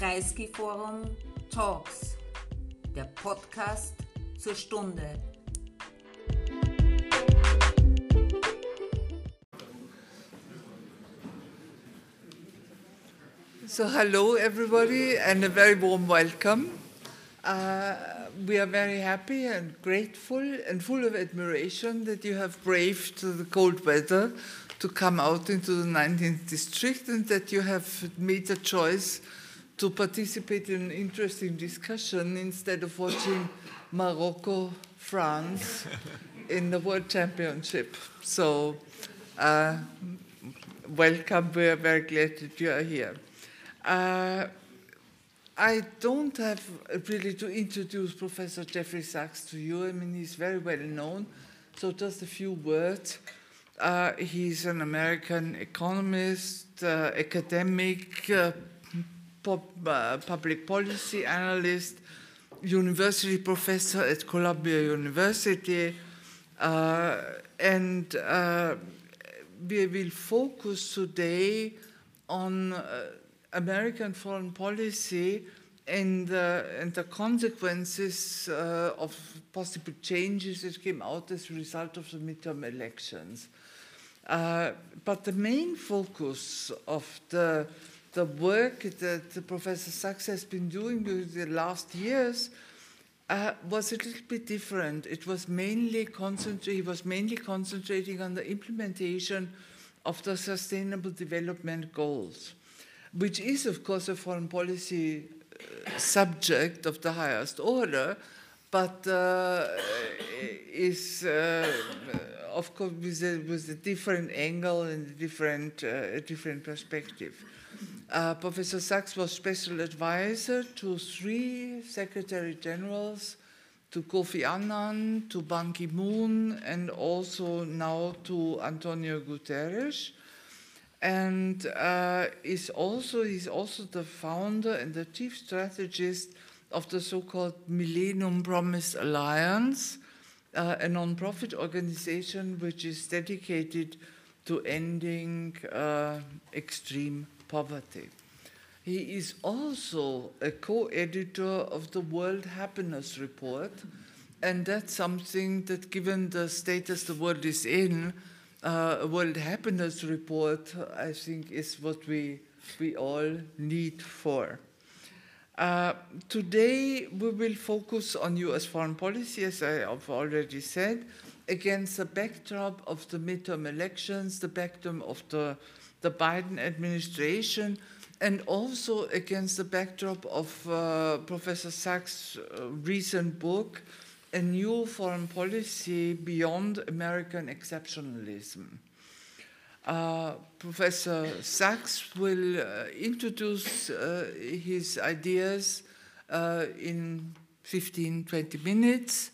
Kreisky Forum Talks, der Podcast zur Stunde. So, hello everybody, and a very warm welcome. Uh, we are very happy and grateful and full of admiration that you have braved the cold weather to come out into the 19th district and that you have made the choice to participate in an interesting discussion instead of watching Morocco, France in the World Championship. So, uh, welcome. We are very glad that you are here. Uh, I don't have really to introduce Professor Jeffrey Sachs to you. I mean, he's very well known. So, just a few words. Uh, he's an American economist, uh, academic, uh, public policy analyst, university professor at Columbia University, uh, and uh, we will focus today on American foreign policy and, uh, and the consequences uh, of possible changes that came out as a result of the midterm elections. Uh, but the main focus of the, the work that Professor Sachs has been doing during the last years uh, was a little bit different. It was mainly he was mainly concentrating on the implementation of the Sustainable Development Goals which is, of course, a foreign policy uh, subject of the highest order, but uh, is, uh, of course, with a, with a, different angle and a different, uh, a different perspective. Uh, Professor Sachs was special advisor to three secretary generals, to Kofi Annan, to Ban Ki moon, and also now to Antonio Guterres. And uh, is also he's also the founder and the chief strategist of the so-called Millennium Promise Alliance, uh, a non-profit organization which is dedicated to ending uh, extreme poverty. He is also a co-editor of the World Happiness Report, and that's something that, given the status the world is in, uh, World Happiness Report, I think, is what we, we all need for. Uh, today, we will focus on US foreign policy, as I have already said, against the backdrop of the midterm elections, the backdrop of the, the Biden administration, and also against the backdrop of uh, Professor Sachs' recent book, a new foreign policy beyond American exceptionalism. Uh, Professor Sachs will uh, introduce uh, his ideas uh, in 15, 20 minutes,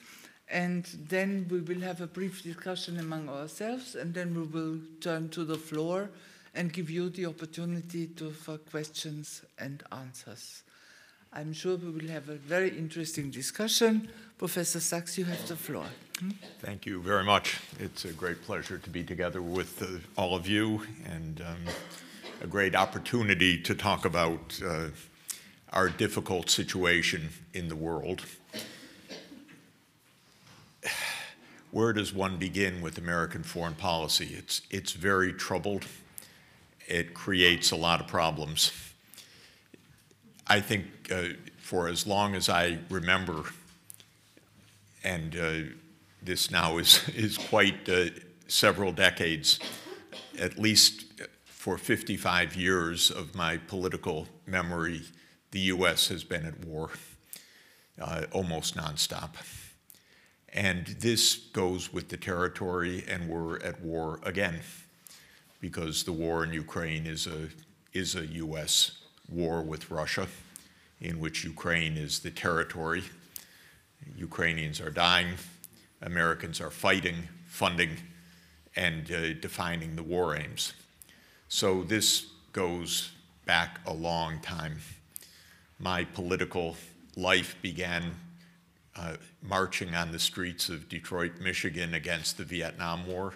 and then we will have a brief discussion among ourselves, and then we will turn to the floor and give you the opportunity to, for questions and answers. I'm sure we will have a very interesting discussion. Professor Sachs, you have the floor. Hmm? Thank you very much. It's a great pleasure to be together with uh, all of you and um, a great opportunity to talk about uh, our difficult situation in the world. Where does one begin with American foreign policy? It's, it's very troubled. It creates a lot of problems. I think uh, for as long as I remember, and uh, this now is, is quite uh, several decades, at least for 55 years of my political memory, the US has been at war uh, almost nonstop. And this goes with the territory, and we're at war again because the war in Ukraine is a, is a US war with Russia, in which Ukraine is the territory Ukrainians are dying, Americans are fighting, funding, and uh, defining the war aims. So this goes back a long time. My political life began uh, marching on the streets of Detroit, Michigan against the Vietnam War.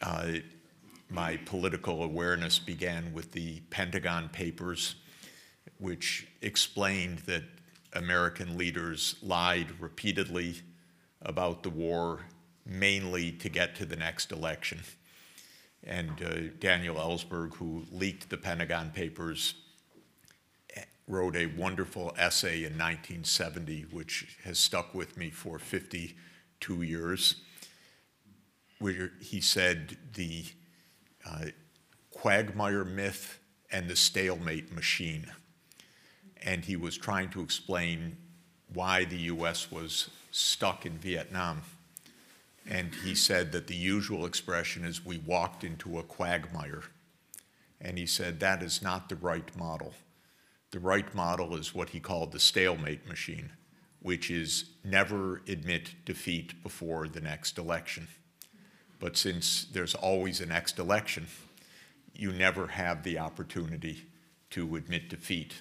Uh, my political awareness began with the Pentagon Papers which explained that American leaders lied repeatedly about the war, mainly to get to the next election. And uh, Daniel Ellsberg, who leaked the Pentagon Papers, wrote a wonderful essay in 1970, which has stuck with me for 52 years, where he said the uh, quagmire myth and the stalemate machine. And he was trying to explain why the US was stuck in Vietnam. And he said that the usual expression is we walked into a quagmire. And he said that is not the right model. The right model is what he called the stalemate machine, which is never admit defeat before the next election. But since there's always a next election, you never have the opportunity to admit defeat.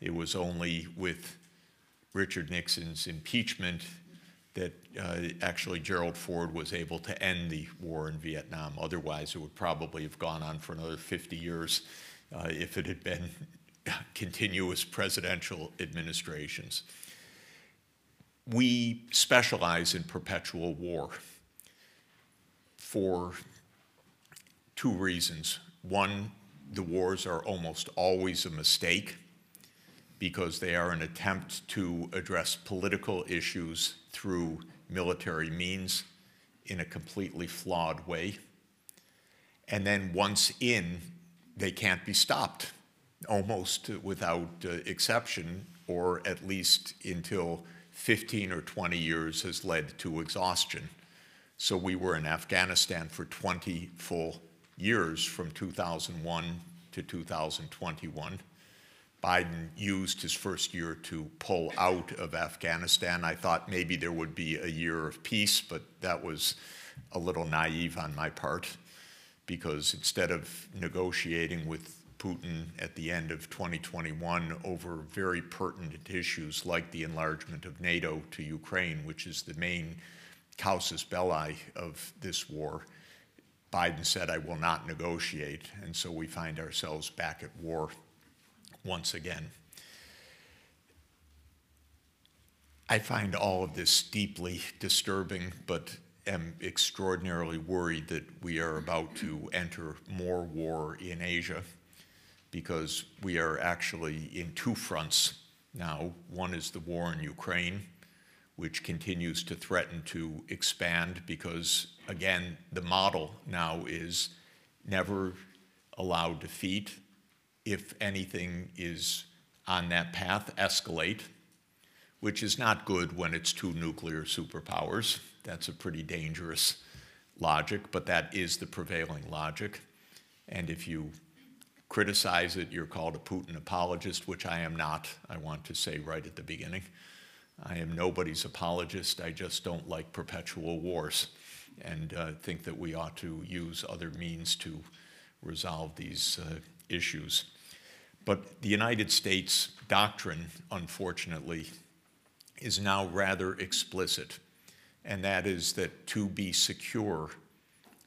It was only with Richard Nixon's impeachment that uh, actually Gerald Ford was able to end the war in Vietnam. Otherwise, it would probably have gone on for another 50 years uh, if it had been continuous presidential administrations. We specialize in perpetual war for two reasons. One, the wars are almost always a mistake because they are an attempt to address political issues through military means in a completely flawed way. And then once in, they can't be stopped almost without uh, exception, or at least until 15 or 20 years has led to exhaustion. So we were in Afghanistan for 20 full years from 2001 to 2021. Biden used his first year to pull out of Afghanistan. I thought maybe there would be a year of peace, but that was a little naive on my part because instead of negotiating with Putin at the end of 2021 over very pertinent issues like the enlargement of NATO to Ukraine, which is the main casus belli of this war. Biden said, I will not negotiate. And so we find ourselves back at war once again. I find all of this deeply disturbing, but am extraordinarily worried that we are about to enter more war in Asia because we are actually in two fronts now. One is the war in Ukraine, which continues to threaten to expand because, again, the model now is never allow defeat. If anything is on that path, escalate, which is not good when it's two nuclear superpowers. That's a pretty dangerous logic, but that is the prevailing logic. And if you criticize it, you're called a Putin apologist, which I am not, I want to say right at the beginning. I am nobody's apologist. I just don't like perpetual wars and uh, think that we ought to use other means to resolve these uh, issues. But the United States doctrine, unfortunately, is now rather explicit, and that is that to be secure,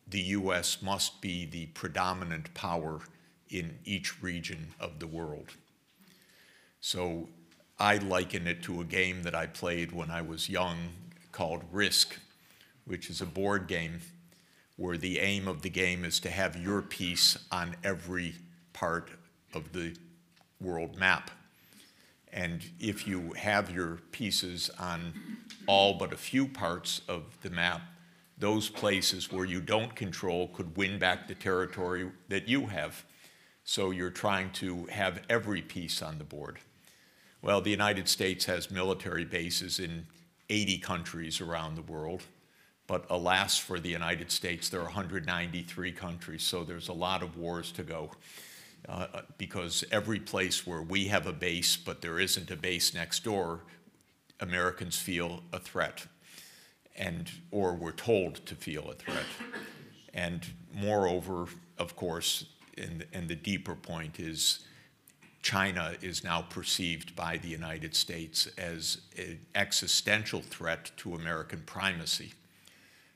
the U.S. must be the predominant power in each region of the world. So I liken it to a game that I played when I was young called Risk, which is a board game where the aim of the game is to have your piece on every part of the world map. And if you have your pieces on all but a few parts of the map, those places where you don't control could win back the territory that you have. So you're trying to have every piece on the board. Well, the United States has military bases in 80 countries around the world. But alas, for the United States, there are 193 countries, so there's a lot of wars to go. Uh, because every place where we have a base, but there isn't a base next door, Americans feel a threat, and or we're told to feel a threat. And moreover, of course, and, and the deeper point is China is now perceived by the United States as an existential threat to American primacy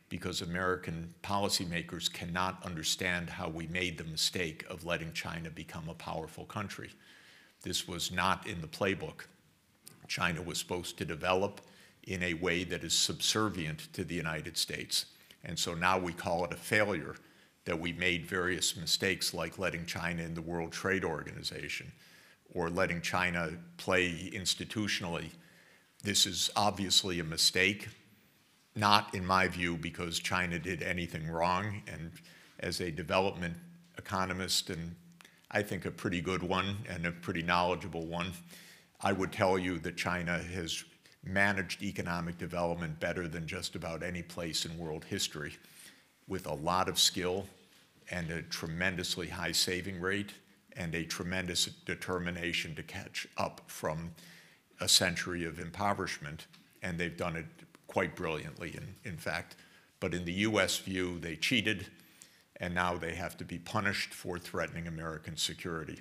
because American policymakers cannot understand how we made the mistake of letting China become a powerful country. This was not in the playbook. China was supposed to develop in a way that is subservient to the United States. And so now we call it a failure that we made various mistakes like letting China in the World Trade Organization or letting China play institutionally. This is obviously a mistake, not in my view because China did anything wrong. And as a development economist, and I think a pretty good one and a pretty knowledgeable one, I would tell you that China has managed economic development better than just about any place in world history with a lot of skill and a tremendously high saving rate and a tremendous determination to catch up from a century of impoverishment. And they've done it quite brilliantly, in, in fact. But in the US view, they cheated, and now they have to be punished for threatening American security.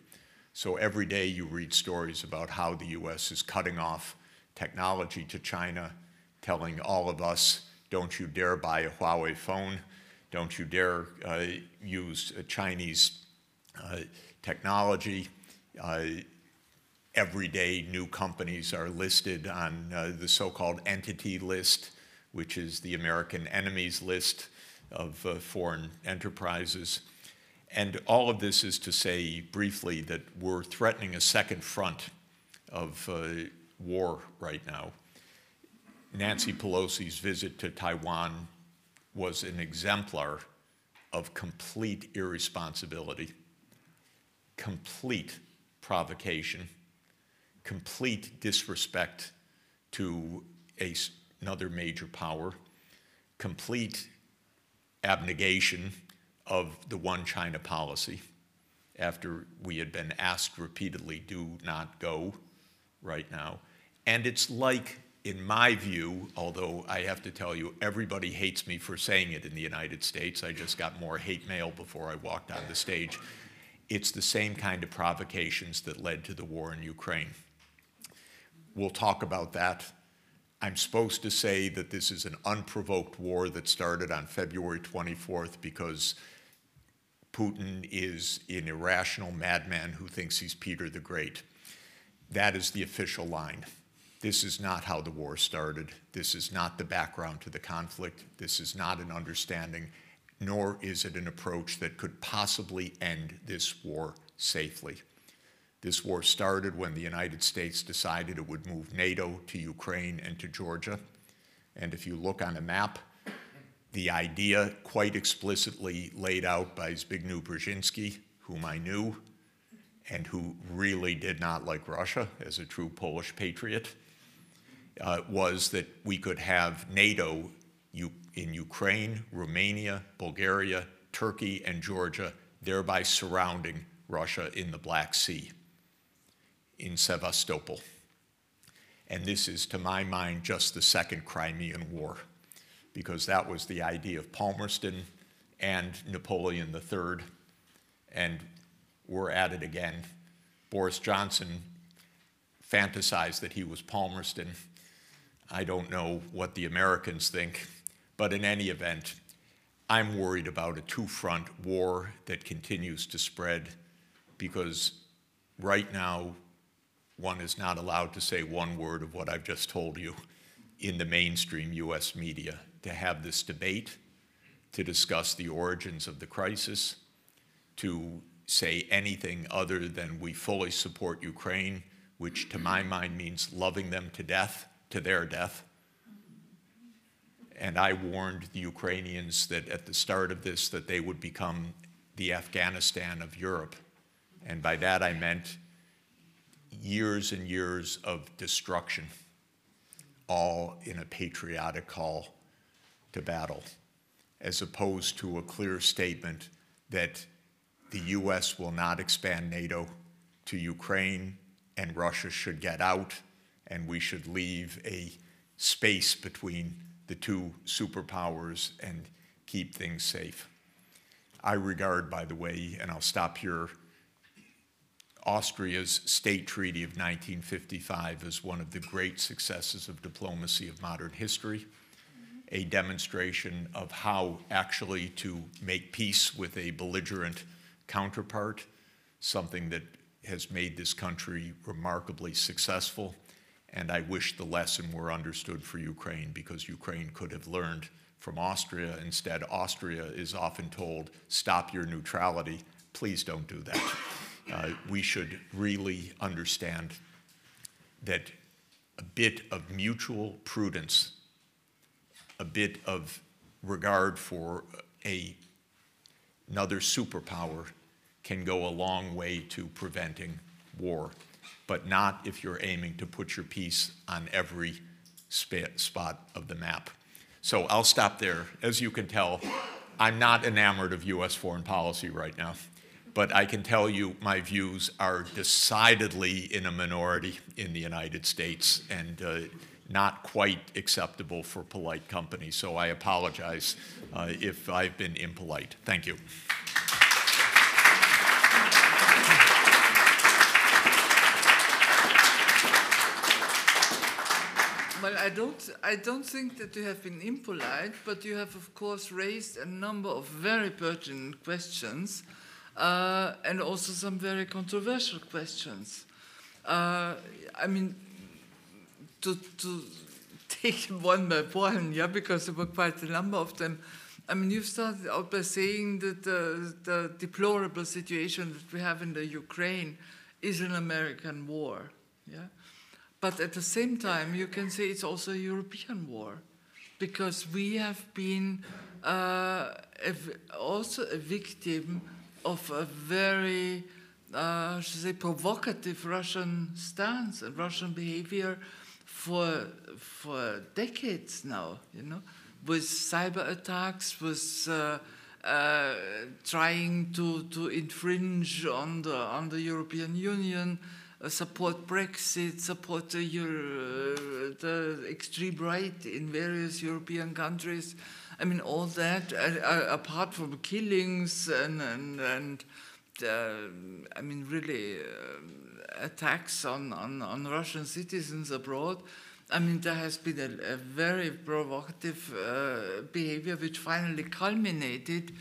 So every day you read stories about how the US is cutting off technology to China, telling all of us, don't you dare buy a Huawei phone, don't you dare uh, use a Chinese uh, technology. Uh, every day, new companies are listed on uh, the so called entity list, which is the American enemies list of uh, foreign enterprises. And all of this is to say briefly that we're threatening a second front of uh, war right now. Nancy Pelosi's visit to Taiwan was an exemplar of complete irresponsibility, complete provocation, complete disrespect to a, another major power, complete abnegation of the one China policy after we had been asked repeatedly, do not go right now. And it's like, in my view, although I have to tell you, everybody hates me for saying it in the United States. I just got more hate mail before I walked on the stage. It's the same kind of provocations that led to the war in Ukraine. We'll talk about that. I'm supposed to say that this is an unprovoked war that started on February 24th because Putin is an irrational madman who thinks he's Peter the Great. That is the official line. This is not how the war started. This is not the background to the conflict. This is not an understanding, nor is it an approach that could possibly end this war safely. This war started when the United States decided it would move NATO to Ukraine and to Georgia. And if you look on a map, the idea quite explicitly laid out by Zbigniew Brzezinski, whom I knew, and who really did not like Russia as a true Polish patriot, uh, was that we could have NATO in Ukraine, Romania, Bulgaria, Turkey, and Georgia, thereby surrounding Russia in the Black Sea, in Sevastopol. And this is, to my mind, just the second Crimean War, because that was the idea of Palmerston and Napoleon III. And we're at it again. Boris Johnson fantasized that he was Palmerston. I don't know what the Americans think, but in any event, I'm worried about a two front war that continues to spread because right now, one is not allowed to say one word of what I've just told you in the mainstream US media to have this debate, to discuss the origins of the crisis, to say anything other than we fully support Ukraine, which to my mind means loving them to death, to their death. And I warned the Ukrainians that at the start of this that they would become the Afghanistan of Europe. And by that I meant years and years of destruction, all in a patriotic call to battle, as opposed to a clear statement that the US will not expand NATO to Ukraine and Russia should get out and we should leave a space between the two superpowers and keep things safe. I regard, by the way, and I'll stop here, Austria's State Treaty of 1955 as one of the great successes of diplomacy of modern history, a demonstration of how actually to make peace with a belligerent counterpart, something that has made this country remarkably successful. And I wish the lesson were understood for Ukraine because Ukraine could have learned from Austria. Instead, Austria is often told, stop your neutrality. Please don't do that. Uh, we should really understand that a bit of mutual prudence, a bit of regard for a, another superpower can go a long way to preventing war, but not if you're aiming to put your piece on every spot of the map. So I'll stop there. As you can tell, I'm not enamored of US foreign policy right now, but I can tell you my views are decidedly in a minority in the United States and uh, not quite acceptable for polite company. So I apologize uh, if I've been impolite. Thank you. Well, I don't, I don't think that you have been impolite, but you have, of course, raised a number of very pertinent questions uh, and also some very controversial questions. Uh, I mean, to, to take one by one, yeah, because there were quite a number of them. I mean, you've started out by saying that the, the deplorable situation that we have in the Ukraine is an American war, yeah. But at the same time, you can say it's also a European war because we have been uh, also a victim of a very, uh, should say, provocative Russian stance and Russian behavior for for decades now. You know, with cyber attacks, with uh, uh, trying to to infringe on the on the European Union support Brexit, support the, uh, the, extreme right in various European countries. I mean, all that, uh, apart from killings and, and, and I mean, really attacks on, on, on Russian citizens abroad. I mean, there has been a, a very provocative uh, behavior which finally culminated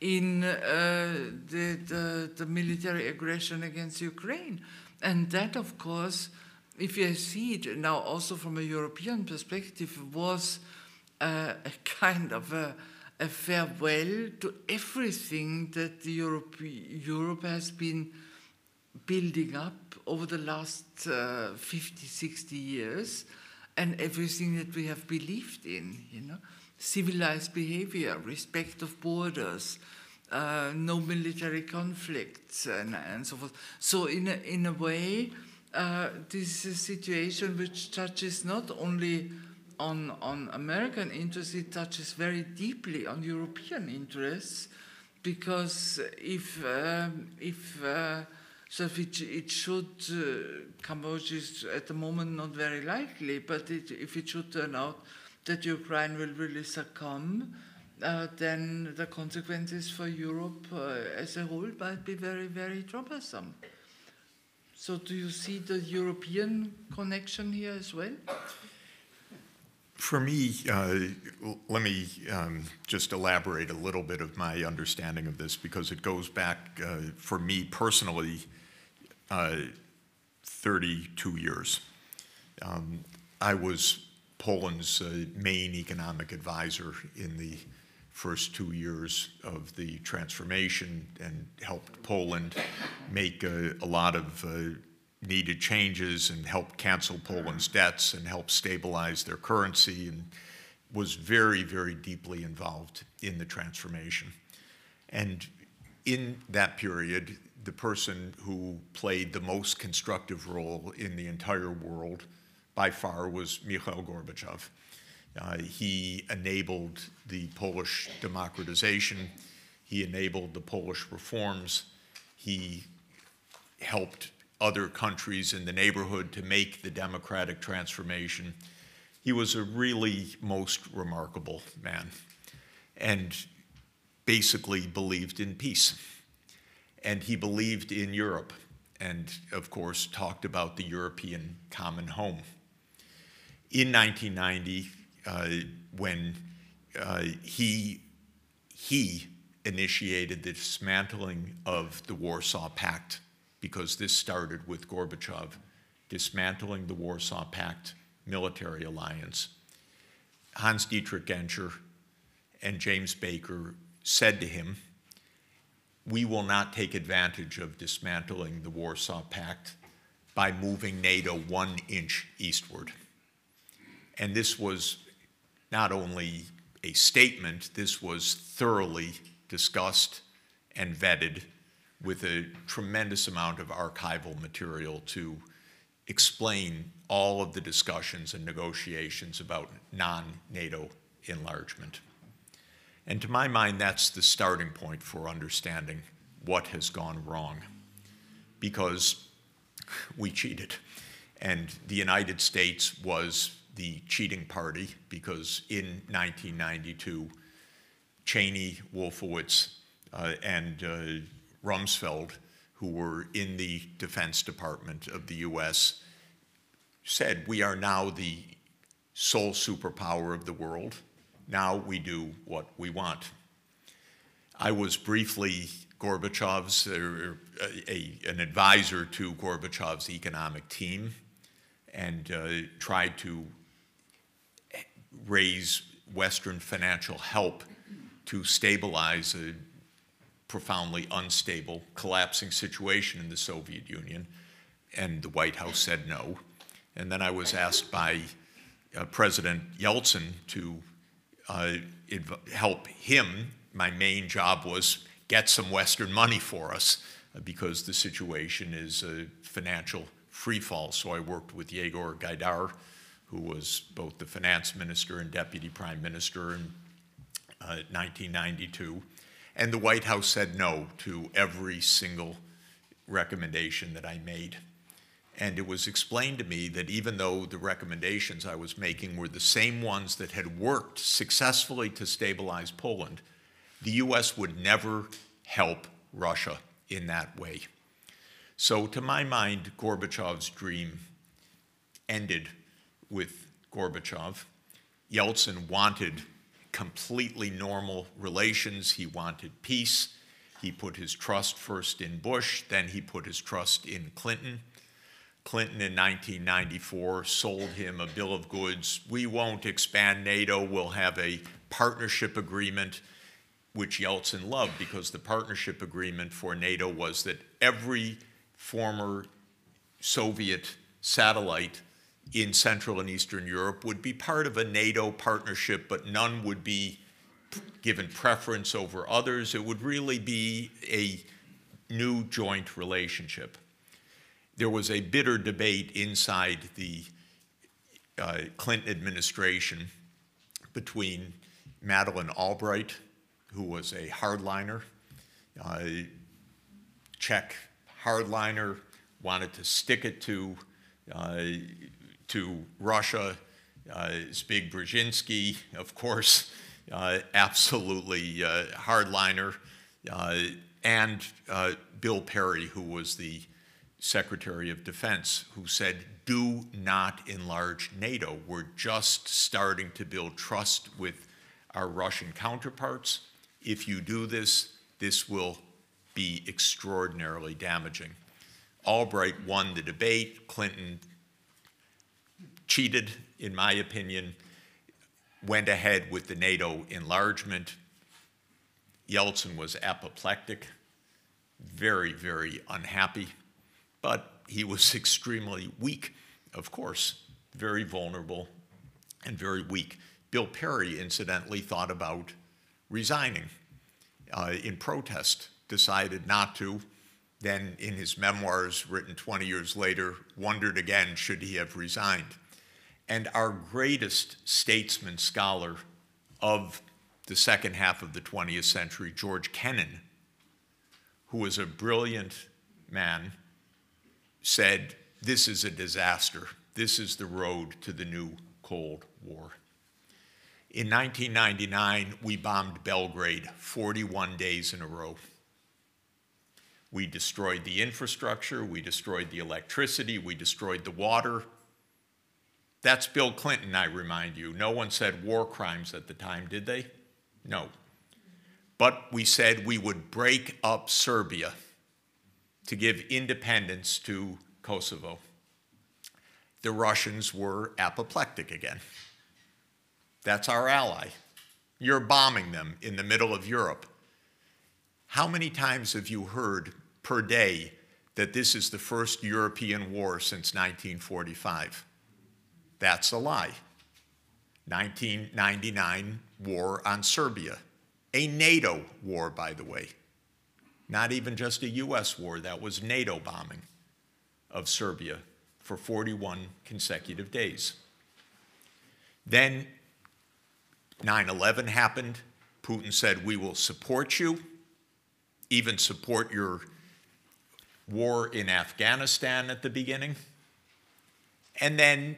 in uh, the, the, the, military aggression against Ukraine. And that, of course, if you see it now also from a European perspective, was a kind of a, a, farewell to everything that the Europe, Europe has been building up over the last uh, 50, 60 years, and everything that we have believed in, you know, civilized behavior, respect of borders, uh, no military conflicts and, and so forth. So in a, in a way, uh, this is a situation which touches not only on, on American interests, it touches very deeply on European interests, because if, um, if uh, so if it, it should, uh, Cambodia is at the moment not very likely, but it, if it should turn out that Ukraine will really succumb, uh, then the consequences for Europe uh, as a whole might be very, very troublesome. So, do you see the European connection here as well? For me, uh, let me um, just elaborate a little bit of my understanding of this because it goes back, uh, for me personally, uh, 32 years. Um, I was Poland's uh, main economic advisor in the first two years of the transformation and helped Poland make a, a lot of uh, needed changes and help cancel Poland's debts and help stabilize their currency and was very, very deeply involved in the transformation. And in that period, the person who played the most constructive role in the entire world by far was Mikhail Gorbachev. Uh, he enabled the Polish democratization. He enabled the Polish reforms. He helped other countries in the neighborhood to make the democratic transformation. He was a really most remarkable man and basically believed in peace. And he believed in Europe and, of course, talked about the European common home. In 1990, uh, when uh, he, he initiated the dismantling of the Warsaw Pact because this started with Gorbachev dismantling the Warsaw Pact military alliance. Hans Dietrich Genscher and James Baker said to him, We will not take advantage of dismantling the Warsaw Pact by moving NATO one inch eastward. And this was not only a statement, this was thoroughly discussed and vetted with a tremendous amount of archival material to explain all of the discussions and negotiations about non NATO enlargement. And to my mind, that's the starting point for understanding what has gone wrong. Because we cheated. And the United States was the cheating party because in 1992, Cheney, Wolfowitz, uh, and uh, Rumsfeld, who were in the Defense Department of the US, said, We are now the sole superpower of the world. Now we do what we want. I was briefly Gorbachev's, uh, a, an advisor to Gorbachev's economic team, and uh, tried to raise Western financial help to stabilize a profoundly unstable, collapsing situation in the Soviet Union. And the White House said no. And then I was asked by uh, President Yeltsin to uh, help him. My main job was get some Western money for us uh, because the situation is a financial free fall. So I worked with Yegor Gaidar, who was both the finance minister and deputy prime minister in 1992. Uh, and the White House said no to every single recommendation that I made. And it was explained to me that even though the recommendations I was making were the same ones that had worked successfully to stabilize Poland, the US would never help Russia in that way. So, to my mind, Gorbachev's dream ended with Gorbachev. Yeltsin wanted completely normal relations, he wanted peace. He put his trust first in Bush, then he put his trust in Clinton. Clinton in 1994 sold him a bill of goods. We won't expand NATO, we'll have a partnership agreement, which Yeltsin loved because the partnership agreement for NATO was that every former Soviet satellite in Central and Eastern Europe would be part of a NATO partnership, but none would be given preference over others. It would really be a new joint relationship there was a bitter debate inside the uh, Clinton administration between Madeleine Albright, who was a hardliner, uh, Czech hardliner, wanted to stick it to, uh, to Russia. Uh, Zbig Brzezinski, of course, uh, absolutely uh, hardliner, uh, and Bill Perry, who was the Secretary of Defense, who said, Do not enlarge NATO. We're just starting to build trust with our Russian counterparts. If you do this, this will be extraordinarily damaging. Albright won the debate. Clinton cheated, in my opinion, went ahead with the NATO enlargement. Yeltsin was apoplectic, very, very unhappy but he was extremely weak, of course, very vulnerable and very weak. Bill Perry, incidentally, thought about resigning uh, in protest, decided not to. Then, in his memoirs written 20 years later, wondered again should he have resigned. And our greatest statesman scholar of the second half of the 20th century, George Kennan, who was a brilliant man said, This is a disaster. This is the road to the new Cold War. In 1999, we bombed Belgrade 41 days in a row. We destroyed the infrastructure, we destroyed the electricity, we destroyed the water. That's Bill Clinton, I remind you. No one said war crimes at the time, did they? No. But we said we would break up Serbia to give independence to Kosovo. The Russians were apoplectic again. That's our ally. You're bombing them in the middle of Europe. How many times have you heard per day that this is the first European war since 1945? That's a lie. 1999 war on Serbia, a NATO war, by the way. Not even just a US war, that was NATO bombing of Serbia for 41 consecutive days. Then 9 11 happened. Putin said, We will support you, even support your war in Afghanistan at the beginning. And then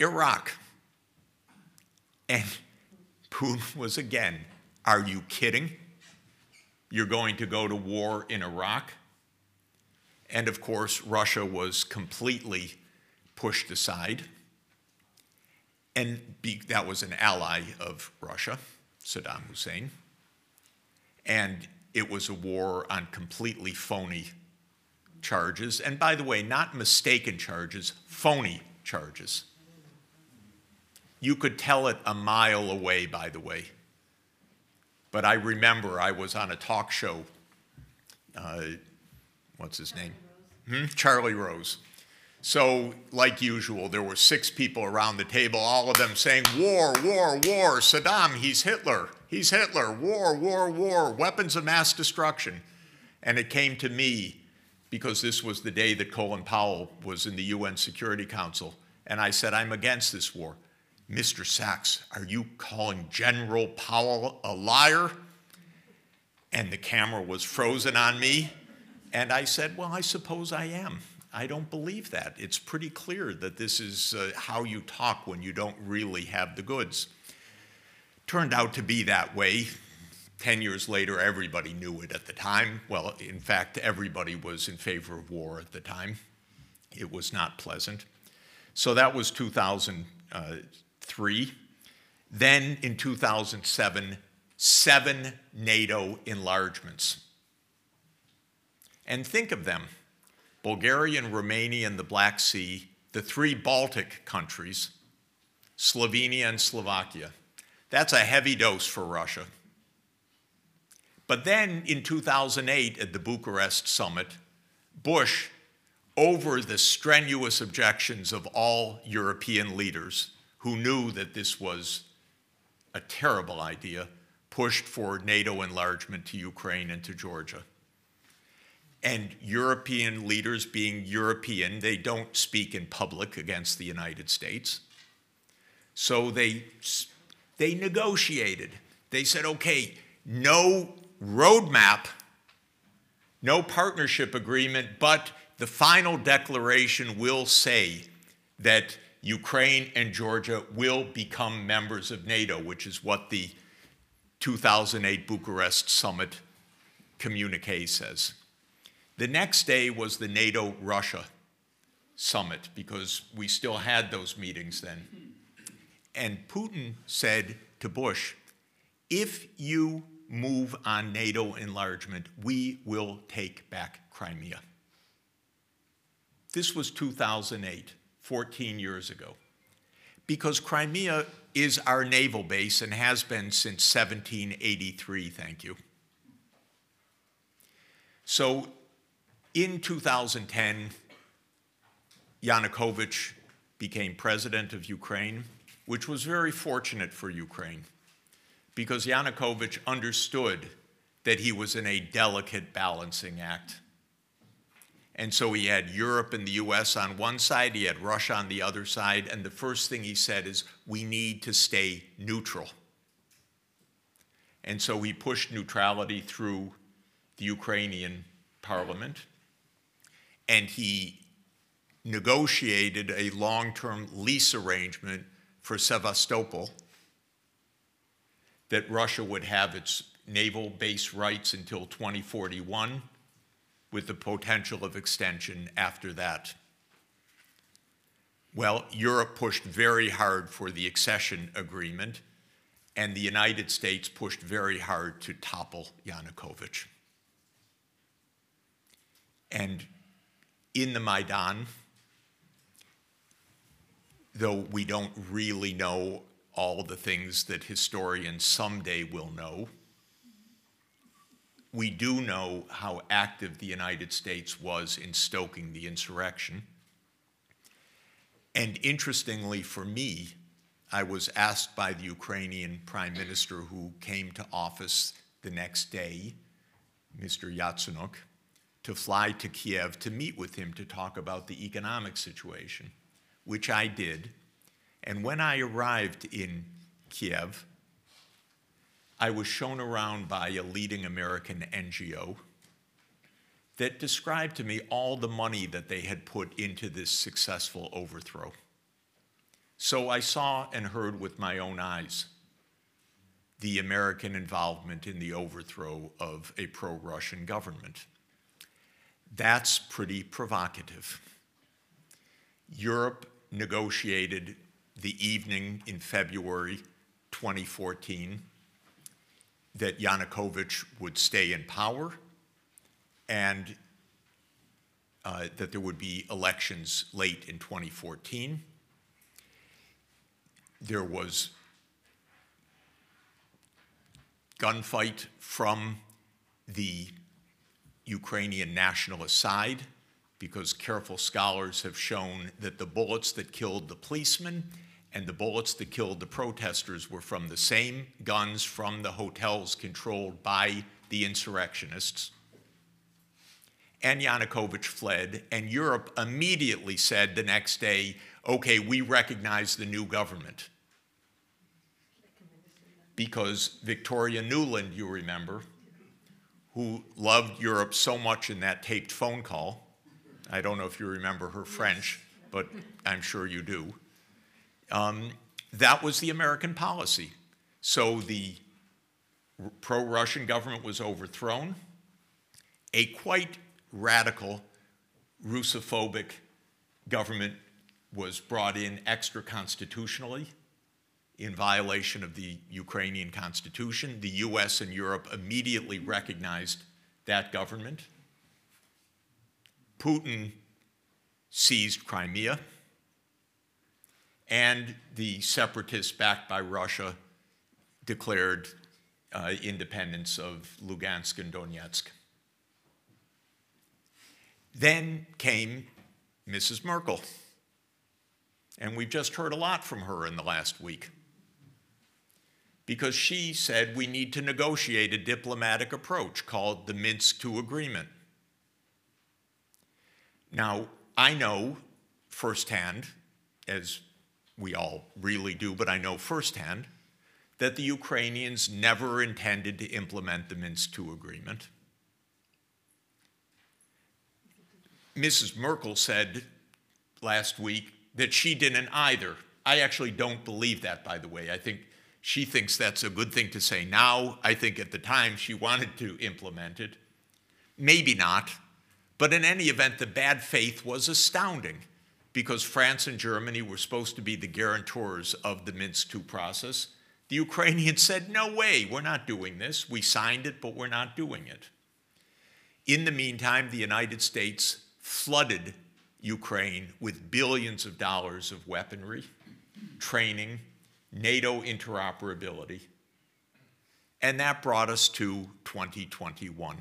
Iraq. And Putin was again, Are you kidding? You're going to go to war in Iraq? And of course, Russia was completely pushed aside. And be, that was an ally of Russia, Saddam Hussein. And it was a war on completely phony charges. And by the way, not mistaken charges, phony charges. You could tell it a mile away, by the way. But I remember I was on a talk show. Uh, what's his name? Hmm? Charlie Rose. So, like usual, there were six people around the table, all of them saying, War, war, war, Saddam, he's Hitler, he's Hitler, war, war, war, weapons of mass destruction. And it came to me because this was the day that Colin Powell was in the UN Security Council. And I said, I'm against this war. Mr. Sachs, are you calling General Powell a liar? And the camera was frozen on me. And I said, Well, I suppose I am. I don't believe that. It's pretty clear that this is uh, how you talk when you don't really have the goods. Turned out to be that way. Ten years later, everybody knew it at the time. Well, in fact, everybody was in favor of war at the time. It was not pleasant. So that was 2003. Then in 2007, seven NATO enlargements. And think of them Bulgaria and Romania and the Black Sea, the three Baltic countries, Slovenia and Slovakia. That's a heavy dose for Russia. But then in 2008 at the Bucharest summit, Bush, over the strenuous objections of all European leaders who knew that this was a terrible idea, pushed for NATO enlargement to Ukraine and to Georgia and European leaders being European, they don't speak in public against the United States. So they, they negotiated. They said, okay, no roadmap, no partnership agreement, but the final declaration will say that Ukraine and Georgia will become members of NATO, which is what the 2008 Bucharest summit communique says. The next day was the NATO Russia summit because we still had those meetings then. And Putin said to Bush, if you move on NATO enlargement, we will take back Crimea. This was 2008, 14 years ago. Because Crimea is our naval base and has been since 1783, thank you. So in 2010, Yanukovych became president of Ukraine, which was very fortunate for Ukraine because Yanukovych understood that he was in a delicate balancing act. And so he had Europe and the US on one side, he had Russia on the other side, and the first thing he said is, we need to stay neutral. And so he pushed neutrality through the Ukrainian parliament and he negotiated a long term lease arrangement for Sevastopol that Russia would have its naval base rights until 2041, with the potential of extension after that. Well, Europe pushed very hard for the accession agreement, and the United States pushed very hard to topple Yanukovych. And in the Maidan, though we don't really know all the things that historians someday will know, we do know how active the United States was in stoking the insurrection. And interestingly for me, I was asked by the Ukrainian prime minister who came to office the next day, Mr. Yatsenyuk, to fly to Kiev to meet with him to talk about the economic situation, which I did. And when I arrived in Kiev, I was shown around by a leading American NGO that described to me all the money that they had put into this successful overthrow. So I saw and heard with my own eyes the American involvement in the overthrow of a pro Russian government. That's pretty provocative. Europe negotiated the evening in February 2014 that Yanukovych would stay in power and uh, that there would be elections late in 2014. There was gunfight from the Ukrainian nationalist side because careful scholars have shown that the bullets that killed the policemen and the bullets that killed the protesters were from the same guns from the hotels controlled by the insurrectionists. And Yanukovych fled, and Europe immediately said the next day, okay, we recognize the new government. Because Victoria Nuland, you remember, who loved Europe so much in that taped phone call, I don't know if you remember her French, but I'm sure you do um, that was the American policy. So the pro Russian government was overthrown. A quite radical Russophobic government was brought in extra constitutionally in violation of the Ukrainian constitution. The US and Europe immediately recognized that government. Putin seized Crimea and the separatists backed by Russia declared uh, independence of Lugansk and Donetsk. Then came Mrs. Merkel. And we've just heard a lot from her in the last week. Because she said we need to negotiate a diplomatic approach called the Minsk II Agreement. Now, I know firsthand, as we all really do, but I know firsthand, that the Ukrainians never intended to implement the Minsk II agreement. Mrs. Merkel said last week that she didn't either. I actually don't believe that, by the way. I think she thinks that's a good thing to say now. I think at the time she wanted to implement it. Maybe not. But in any event, the bad faith was astounding because France and Germany were supposed to be the guarantors of the Minsk II process. The Ukrainians said, no way, we're not doing this. We signed it, but we're not doing it. In the meantime, the United States flooded Ukraine with billions of dollars of weaponry, training, NATO interoperability, and that brought us to 2021.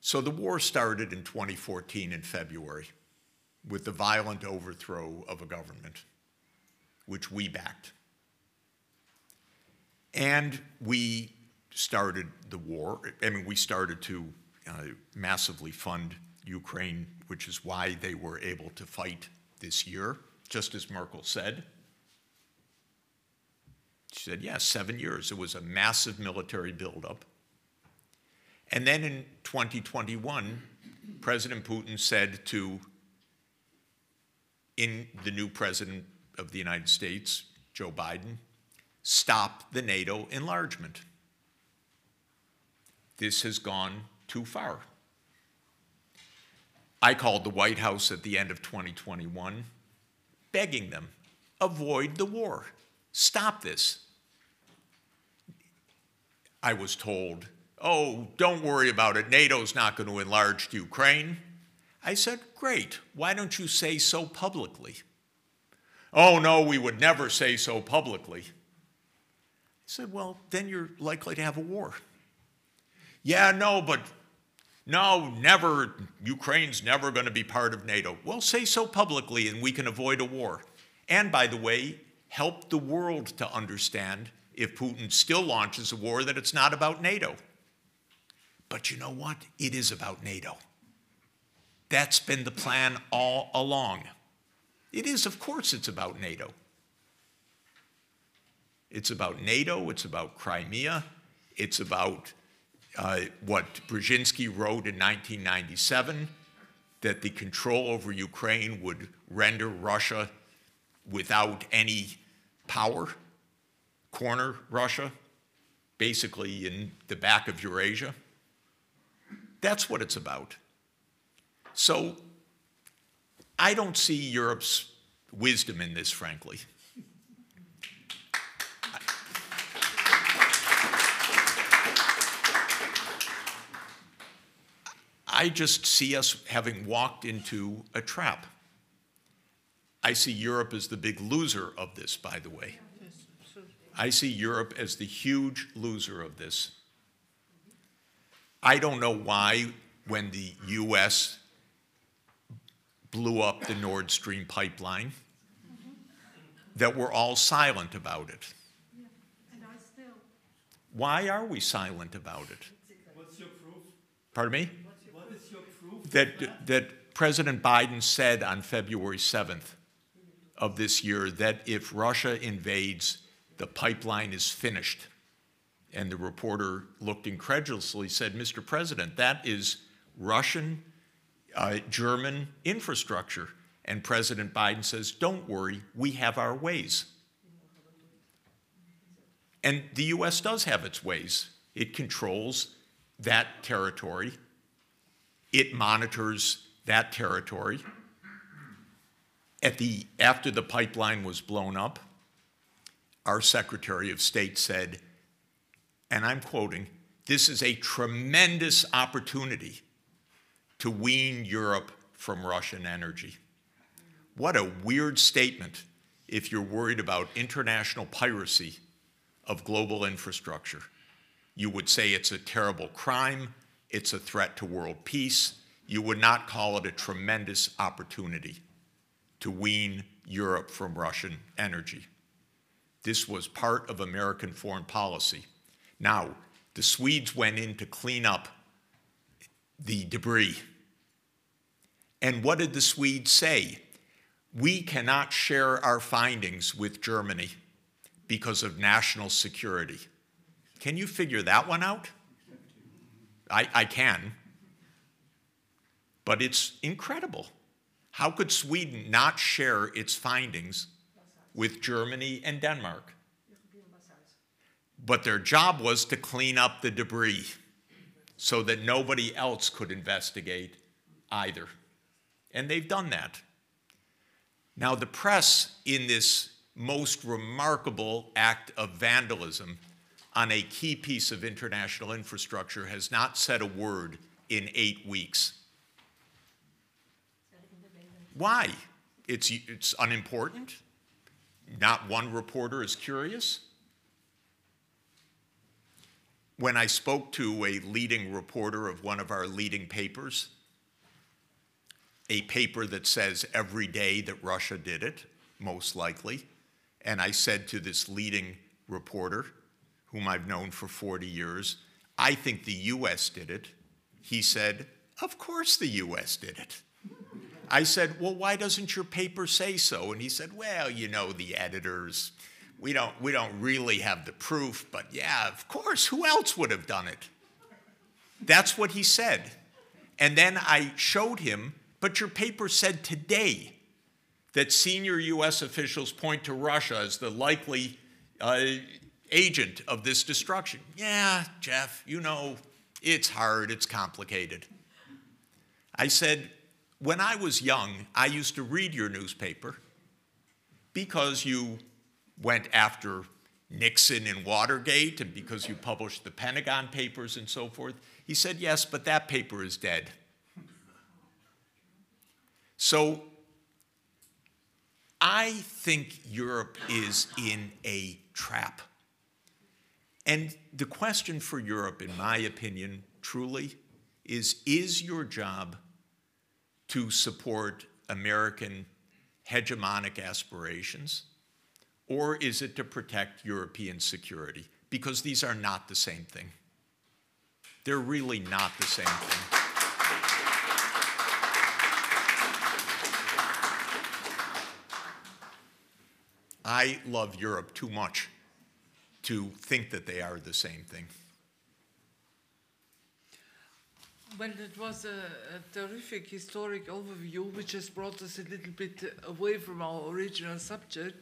So the war started in 2014 in February with the violent overthrow of a government, which we backed. And we started the war. I mean, we started to uh, massively fund Ukraine, which is why they were able to fight this year, just as Merkel said. She said, yes, yeah, seven years. It was a massive military buildup. And then in 2021, President Putin said to in the new president of the United States, Joe Biden, stop the NATO enlargement. This has gone too far. I called the White House at the end of 2021, begging them, avoid the war, stop this. I was told oh, don't worry about it, NATO's not going to enlarge Ukraine. I said, great, why don't you say so publicly? Oh, no, we would never say so publicly. I said, well, then you're likely to have a war. Yeah, no, but no, never, Ukraine's never going to be part of NATO. Well, say so publicly and we can avoid a war. And by the way, help the world to understand if Putin still launches a war that it's not about NATO. But you know what? It is about NATO. That's been the plan all along. It is, of course, it's about NATO. It's about NATO, it's about Crimea, it's about uh, what Brzezinski wrote in 1997 that the control over Ukraine would render Russia without any power, corner Russia, basically in the back of Eurasia. That's what it's about. So I don't see Europe's wisdom in this, frankly. I just see us having walked into a trap. I see Europe as the big loser of this, by the way. I see Europe as the huge loser of this. I don't know why, when the US blew up the Nord Stream pipeline, that we're all silent about it. Why are we silent about it? What's your proof? Pardon me? What is your proof? That, that President Biden said on February 7th of this year that if Russia invades, the pipeline is finished. And the reporter looked incredulously, said, Mr. President, that is Russian, uh, German infrastructure. And President Biden says, Don't worry, we have our ways. And the US does have its ways. It controls that territory, it monitors that territory. At the, after the pipeline was blown up, our Secretary of State said, and I'm quoting, this is a tremendous opportunity to wean Europe from Russian energy. What a weird statement if you're worried about international piracy of global infrastructure. You would say it's a terrible crime, it's a threat to world peace. You would not call it a tremendous opportunity to wean Europe from Russian energy. This was part of American foreign policy. Now, the Swedes went in to clean up the debris. And what did the Swedes say? We cannot share our findings with Germany because of national security. Can you figure that one out? I, I can. But it's incredible. How could Sweden not share its findings with Germany and Denmark? But their job was to clean up the debris so that nobody else could investigate either. And they've done that. Now, the press, in this most remarkable act of vandalism on a key piece of international infrastructure, has not said a word in eight weeks. Why? It's, it's unimportant? Not one reporter is curious? When I spoke to a leading reporter of one of our leading papers, a paper that says every day that Russia did it, most likely, and I said to this leading reporter, whom I've known for 40 years, I think the US did it. He said, Of course the US did it. I said, Well, why doesn't your paper say so? And he said, Well, you know, the editors, we don't, we don't really have the proof, but yeah, of course, who else would have done it? That's what he said. And then I showed him, but your paper said today that senior US officials point to Russia as the likely uh, agent of this destruction. Yeah, Jeff, you know, it's hard, it's complicated. I said, when I was young, I used to read your newspaper because you went after Nixon and Watergate and because you published the Pentagon Papers and so forth? He said, Yes, but that paper is dead. So I think Europe is in a trap. And the question for Europe, in my opinion, truly, is is your job to support American hegemonic aspirations, or is it to protect European security? Because these are not the same thing. They're really not the same thing. I love Europe too much to think that they are the same thing. Well, it was a, a, terrific historic overview, which has brought us a little bit away from our original subject.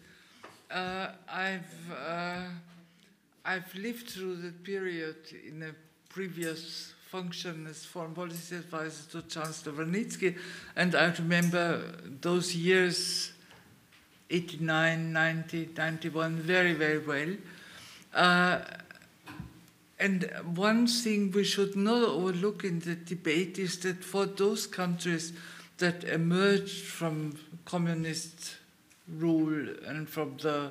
Uh, I've uh, I've lived through that period in a previous function as foreign policy advisor to Chancellor Vranitzky, and I remember those years 89, 90, 91 very, very well. Uh, and one thing we should not overlook in the debate is that for those countries that emerged from communist rule and from the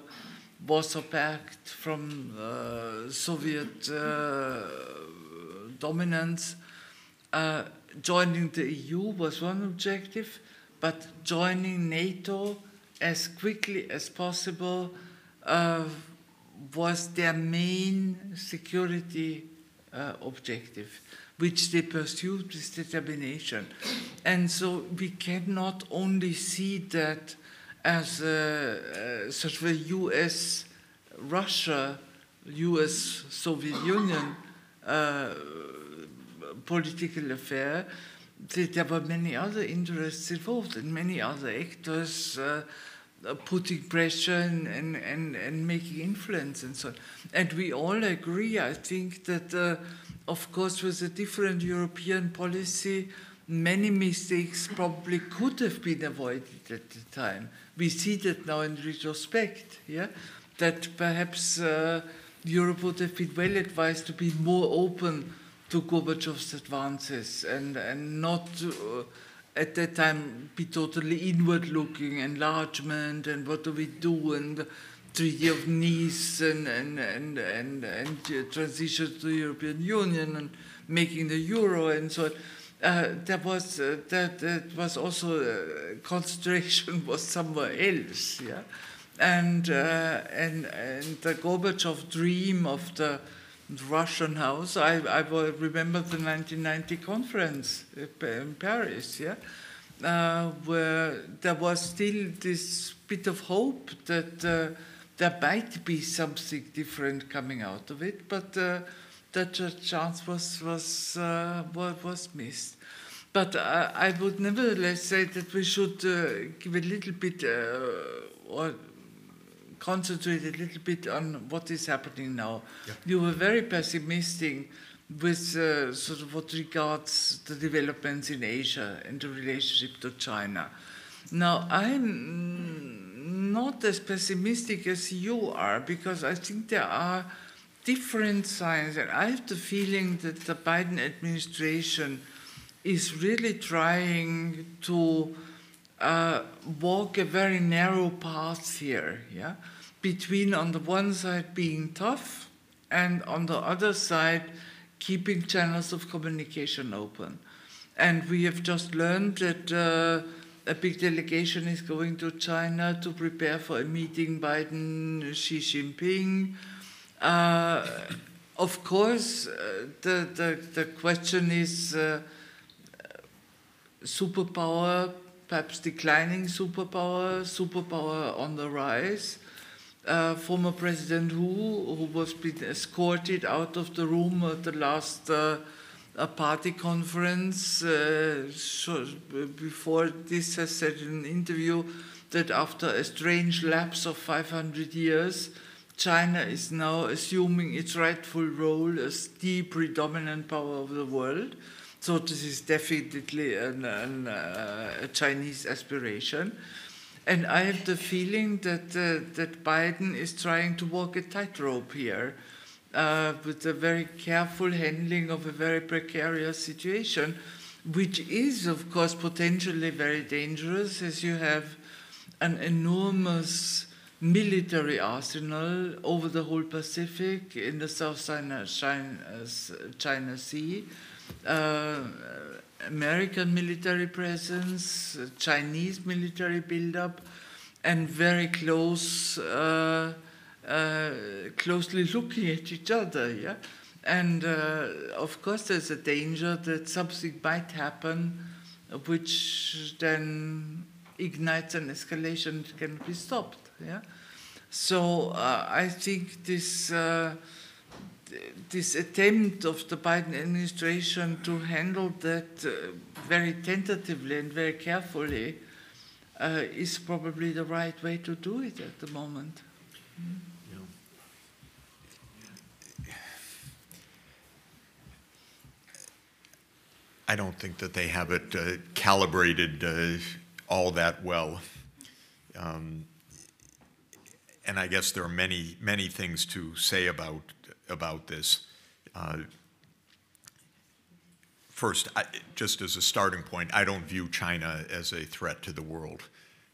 Warsaw Pact, from uh, Soviet uh, dominance, uh, joining the EU was one objective, but joining NATO as quickly as possible uh, was their main security uh, objective, which they pursued with determination. And so we cannot only see that as a, uh, sort of a US Russia, US Soviet Union uh, political affair. There were many other interests involved and many other actors uh, uh, putting pressure and, and, and, and, making influence and so on. And we all agree, I think, that uh, of course, with a different European policy, many mistakes probably could have been avoided at the time. We see that now in retrospect, yeah, that perhaps uh, Europe would have been well advised to be more open to Gorbachev's advances and, and not. Uh, at that time be totally inward looking, enlargement, and what do we do, and Treaty of Nice, and, and, and, and, and uh, transition to the European Union, and making the euro, and so on. Uh, there was uh, that, was also uh, concentration was somewhere else, yeah, and uh, and and the Gorbachev dream of the Russian house. I, I remember the 1990 conference in Paris, yeah, uh, where there was still this bit of hope that uh, there might be something different coming out of it, but uh, that chance was was uh, was missed. But uh, I would nevertheless say that we should uh, give a little bit or concentrate a little bit on what is happening now. Yeah. You were very pessimistic with uh, sort of what regards the developments in Asia and the relationship to China. Now, I'm not as pessimistic as you are because I think there are different signs, and I have the feeling that the Biden administration is really trying to uh, walk a very narrow path here, yeah, between on the one side being tough and on the other side keeping channels of communication open. And we have just learned that uh, a big delegation is going to China to prepare for a meeting Biden Xi Jinping. Uh, of course, uh, the, the, the question is uh, superpower perhaps declining superpower, superpower on the rise. Uh, former President Hu, who was being escorted out of the room at the last uh, party conference, uh, before this has said in an interview that after a strange lapse of 500 years, China is now assuming its rightful role as the predominant power of the world. So this is definitely an, an, uh, a Chinese aspiration. And I have the feeling that, uh, that Biden is trying to walk a tightrope here uh, with a very careful handling of a very precarious situation, which is, of course, potentially very dangerous as you have an enormous military arsenal over the whole Pacific in the South China, China, China Sea. Uh, American military presence, Chinese military buildup, and very close, uh, uh, closely looking at each other. Yeah, and uh, of course there's a danger that something might happen, which then ignites an escalation that can be stopped. Yeah, so uh, I think this uh, this attempt of the Biden administration to handle that uh, very tentatively and very carefully uh, is probably the right way to do it at the moment. I don't think that they have it uh, calibrated uh, all that well. Um, and I guess there are many, many things to say about about this. Uh, first, I, just as a starting point, I don't view China as a threat to the world,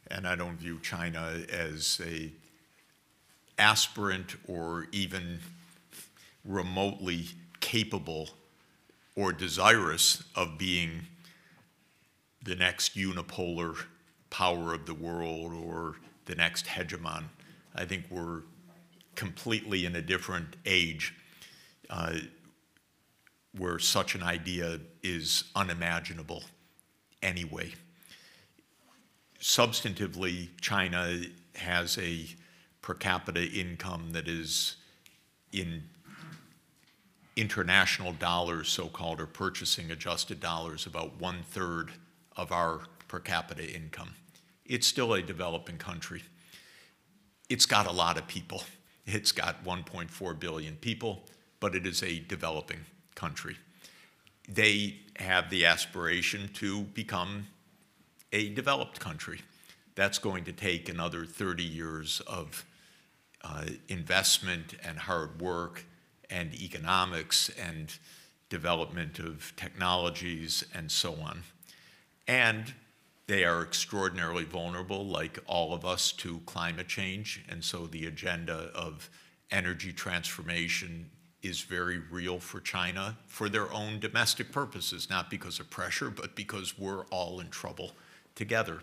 and I don't view China as a aspirant or even remotely capable or desirous of being the next unipolar power of the world or the next hegemon. I think we're completely in a different age uh, where such an idea is unimaginable anyway. Substantively, China has a per capita income that is in international dollars, so called, or purchasing adjusted dollars, about one third of our per capita income. It's still a developing country. It's got a lot of people. It's got 1.4 billion people, but it is a developing country. They have the aspiration to become a developed country. That's going to take another 30 years of uh, investment and hard work and economics and development of technologies and so on. And they are extraordinarily vulnerable, like all of us, to climate change. And so the agenda of energy transformation is very real for China for their own domestic purposes, not because of pressure, but because we're all in trouble together.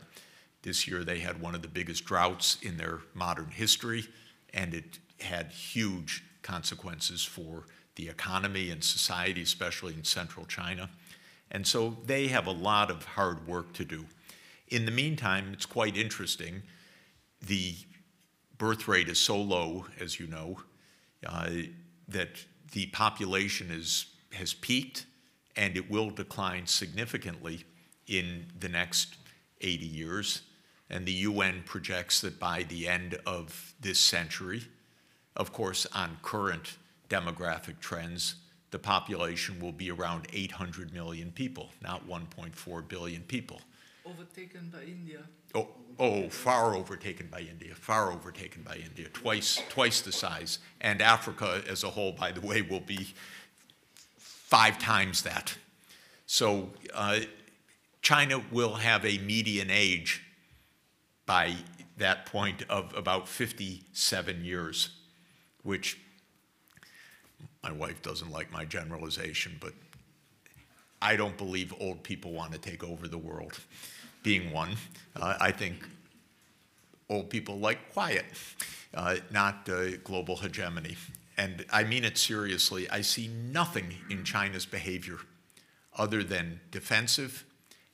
This year they had one of the biggest droughts in their modern history, and it had huge consequences for the economy and society, especially in central China. And so they have a lot of hard work to do. In the meantime, it's quite interesting. The birth rate is so low, as you know, uh, that the population is, has peaked and it will decline significantly in the next 80 years. And the UN projects that by the end of this century, of course, on current demographic trends, the population will be around 800 million people, not 1.4 billion people. Overtaken by India. Oh, oh, far overtaken by India, far overtaken by India, twice, twice the size. And Africa as a whole, by the way, will be five times that. So uh, China will have a median age by that point of about 57 years, which my wife doesn't like my generalization, but I don't believe old people want to take over the world, being one. Uh, I think old people like quiet, uh, not uh, global hegemony. And I mean it seriously. I see nothing in China's behavior other than defensive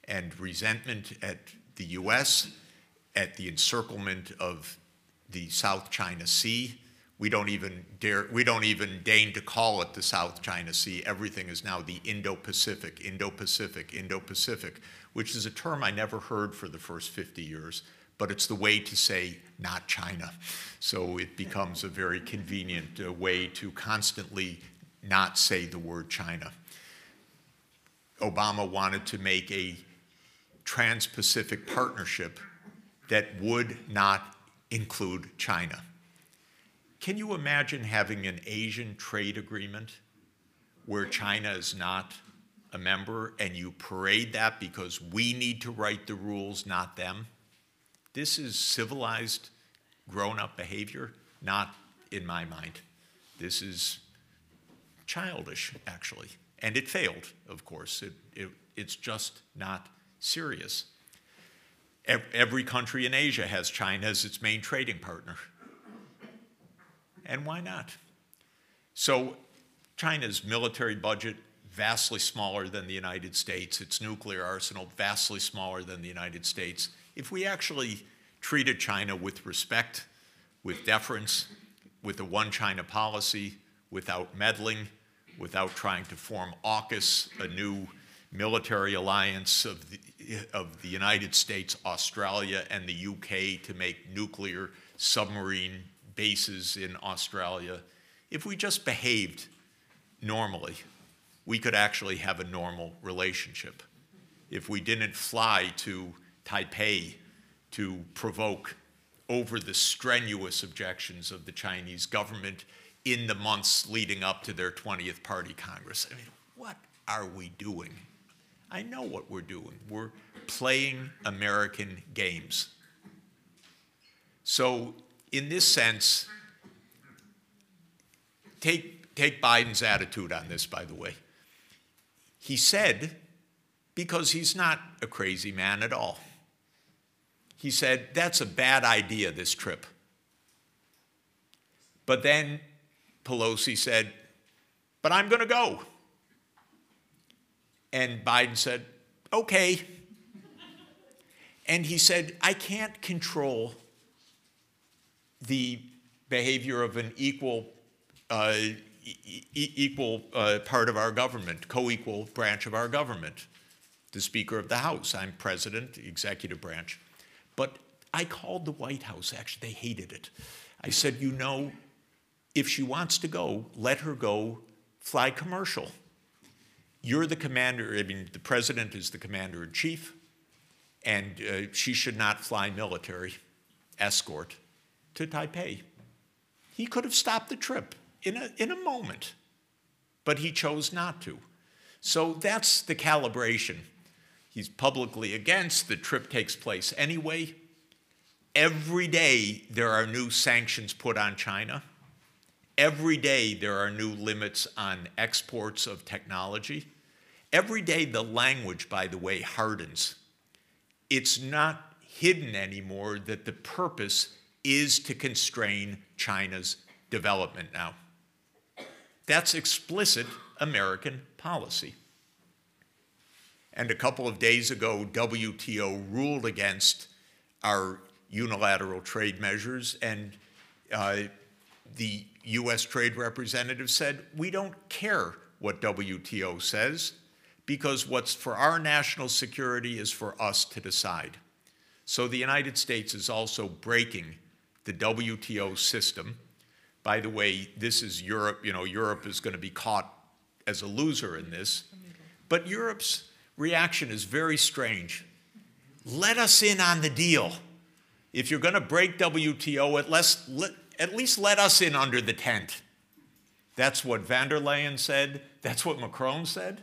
and resentment at the US, at the encirclement of the South China Sea, we don't even dare, we don't even deign to call it the South China Sea. Everything is now the Indo-Pacific, Indo-Pacific, Indo-Pacific, which is a term I never heard for the first 50 years, but it's the way to say not China. So it becomes a very convenient uh, way to constantly not say the word China. Obama wanted to make a trans-Pacific partnership that would not include China. Can you imagine having an Asian trade agreement where China is not a member and you parade that because we need to write the rules, not them? This is civilized, grown up behavior, not in my mind. This is childish, actually. And it failed, of course. It, it, it's just not serious. Every country in Asia has China as its main trading partner. And why not? So, China's military budget, vastly smaller than the United States, its nuclear arsenal, vastly smaller than the United States. If we actually treated China with respect, with deference, with a one China policy, without meddling, without trying to form AUKUS, a new military alliance of the, of the United States, Australia, and the UK to make nuclear submarine bases in Australia, if we just behaved normally, we could actually have a normal relationship. If we didn't fly to Taipei to provoke over the strenuous objections of the Chinese government in the months leading up to their 20th Party Congress. I mean, what are we doing? I know what we're doing. We're playing American games. So, in this sense, take, take Biden's attitude on this, by the way. He said, because he's not a crazy man at all, he said, that's a bad idea, this trip. But then Pelosi said, but I'm going to go. And Biden said, okay. And he said, I can't control the behavior of an equal, uh, e- equal uh, part of our government, co equal branch of our government, the Speaker of the House. I'm president, executive branch. But I called the White House, actually, they hated it. I said, you know, if she wants to go, let her go fly commercial. You're the commander, I mean, the president is the commander in chief, and uh, she should not fly military escort to Taipei. He could have stopped the trip in a, in a moment, but he chose not to. So that's the calibration. He's publicly against, the trip takes place anyway. Every day there are new sanctions put on China. Every day there are new limits on exports of technology. Every day the language, by the way, hardens. It's not hidden anymore that the purpose is to constrain China's development now. That's explicit American policy. And a couple of days ago, WTO ruled against our unilateral trade measures, and uh, the US trade representative said, We don't care what WTO says, because what's for our national security is for us to decide. So the United States is also breaking the WTO system. By the way, this is Europe, you know, Europe is going to be caught as a loser in this. But Europe's reaction is very strange. Let us in on the deal. If you're going to break WTO, at least, let, at least let us in under the tent. That's what von der Leyen said. That's what Macron said.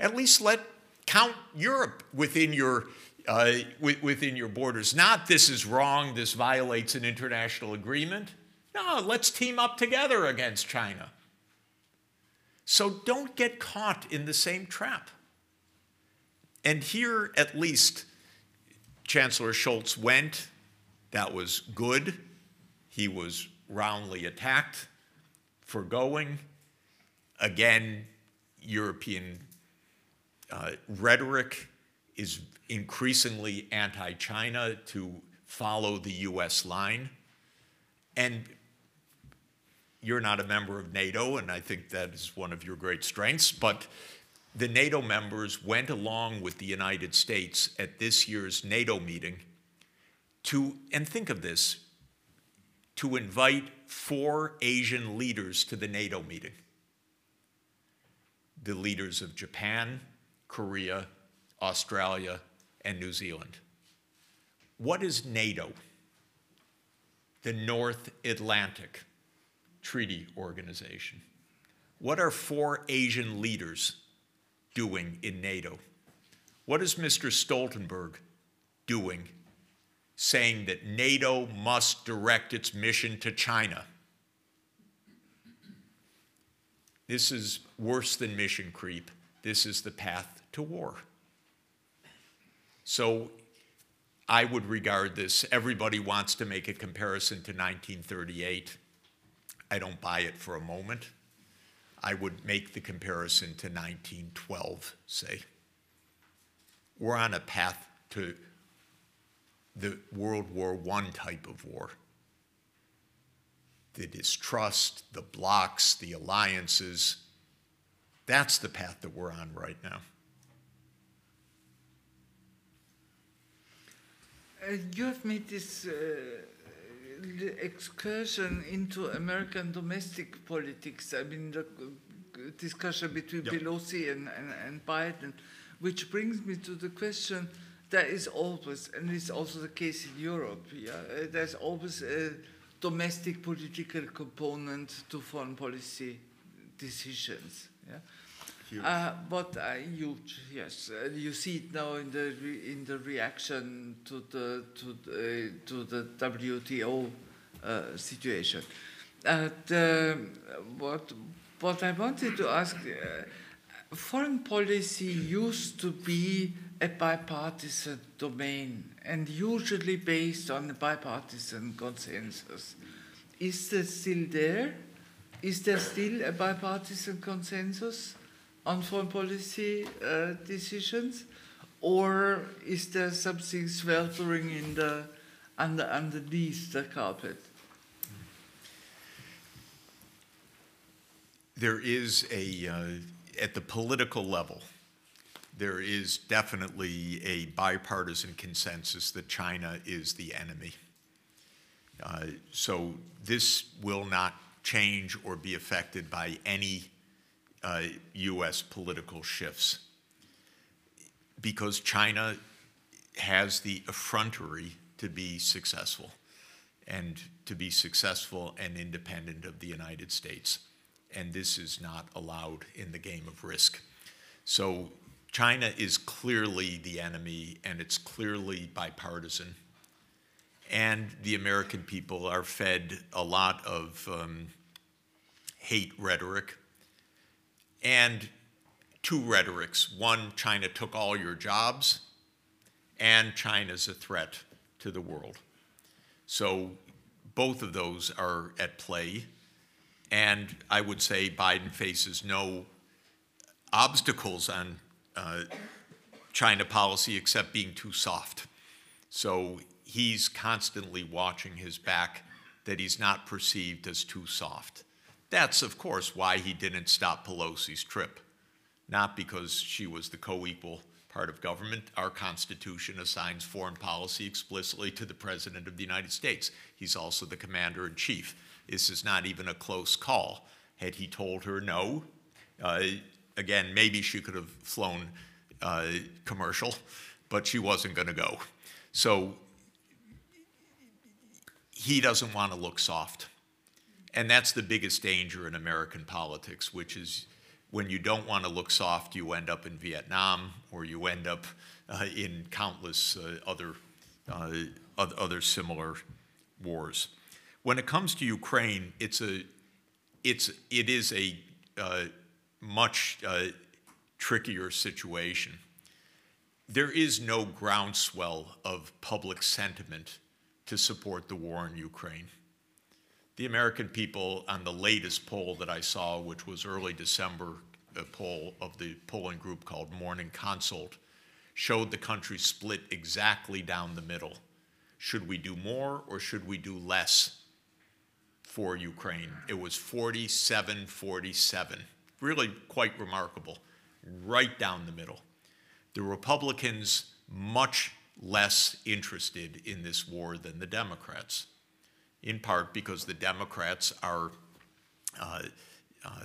At least let count Europe within your uh, within your borders. Not this is wrong, this violates an international agreement. No, let's team up together against China. So don't get caught in the same trap. And here, at least, Chancellor Scholz went. That was good. He was roundly attacked for going. Again, European uh, rhetoric is increasingly anti China to follow the US line. And you're not a member of NATO, and I think that is one of your great strengths, but the NATO members went along with the United States at this year's NATO meeting to, and think of this, to invite four Asian leaders to the NATO meeting the leaders of Japan, Korea, Australia, and New Zealand. What is NATO? The North Atlantic Treaty Organization. What are four Asian leaders doing in NATO? What is Mr. Stoltenberg doing saying that NATO must direct its mission to China? This is worse than mission creep. This is the path to war. So I would regard this, everybody wants to make a comparison to 1938. I don't buy it for a moment. I would make the comparison to 1912, say. We're on a path to the World War I type of war. The distrust, the blocks, the alliances, that's the path that we're on right now. You have made this uh, excursion into American domestic politics. I mean, the discussion between yep. Pelosi and, and, and, Biden, which brings me to the question there is always, and it's also the case in Europe, yeah, uh, there's always a domestic political component to foreign policy decisions. Yeah? Uh, but uh, huge, yes. Uh, you see it now in the in the reaction to the to the, to the WTO uh, situation. The, what what I wanted to ask, uh, foreign policy used to be a bipartisan domain and usually based on a bipartisan consensus. Is that still there? Is there still a bipartisan consensus? On foreign policy uh, decisions, or is there something sweltering in the under, underneath the carpet? There is a uh, at the political level. There is definitely a bipartisan consensus that China is the enemy. Uh, so this will not change or be affected by any uh, U.S. political shifts because China has the effrontery to be successful and to be successful and independent of the United States. And this is not allowed in the game of risk. So China is clearly the enemy and it's clearly bipartisan. And the American people are fed a lot of um, hate rhetoric and two rhetorics. One, China took all your jobs, and China's a threat to the world. So both of those are at play. And I would say Biden faces no obstacles on uh, China policy except being too soft. So he's constantly watching his back that he's not perceived as too soft. That's, of course, why he didn't stop Pelosi's trip, not because she was the co equal part of government. Our Constitution assigns foreign policy explicitly to the President of the United States. He's also the Commander in Chief. This is not even a close call. Had he told her no, uh, again, maybe she could have flown uh, commercial, but she wasn't going to go. So he doesn't want to look soft. And that's the biggest danger in American politics, which is when you don't want to look soft, you end up in Vietnam or you end up uh, in countless uh, other, uh, other similar wars. When it comes to Ukraine, it's a, it's, it is a uh, much uh, trickier situation. There is no groundswell of public sentiment to support the war in Ukraine. The American people on the latest poll that I saw, which was early December, a poll of the polling group called Morning Consult, showed the country split exactly down the middle. Should we do more or should we do less for Ukraine? It was 47 47. Really quite remarkable. Right down the middle. The Republicans, much less interested in this war than the Democrats in part because the Democrats are uh, uh,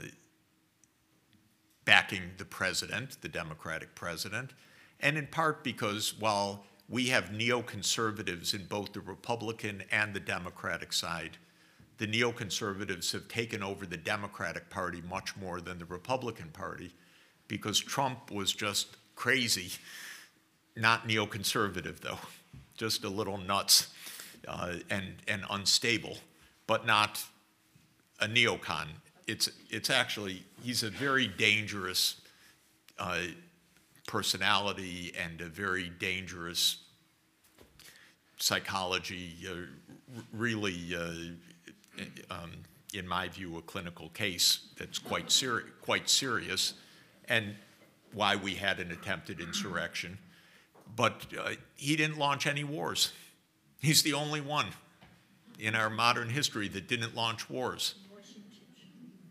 backing the president, the Democratic president, and in part because while we have neoconservatives in both the Republican and the Democratic side. The neoconservatives have taken over the Democratic Party much more than the Republican Party because Trump was just crazy, not neoconservative though, just a little nuts uh, and, and unstable, but not a neocon. It's, it's actually, he's a very dangerous uh, personality and a very dangerous psychology, uh, really, uh, um, in my view, a clinical case that's quite, seri- quite serious, and why we had an attempted insurrection. But uh, he didn't launch any wars. He's the only one in our modern history that didn't launch wars.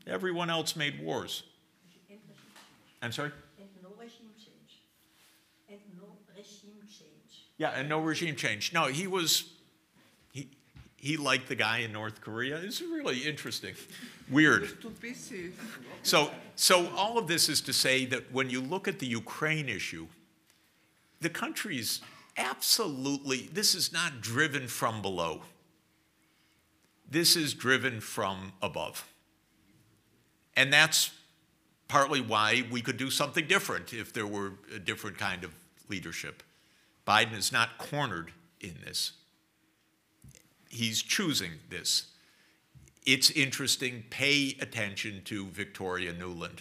Everyone else made wars. I'm sorry? And no regime change. And no regime change. Yeah, and no regime change. No, he was, he, he liked the guy in North Korea. It's really interesting. Weird. So, so all of this is to say that when you look at the Ukraine issue, the country's absolutely, this is not driven from below. This is driven from above. And that's partly why we could do something different if there were a different kind of leadership. Biden is not cornered in this. He's choosing this. It's interesting. Pay attention to Victoria Nuland.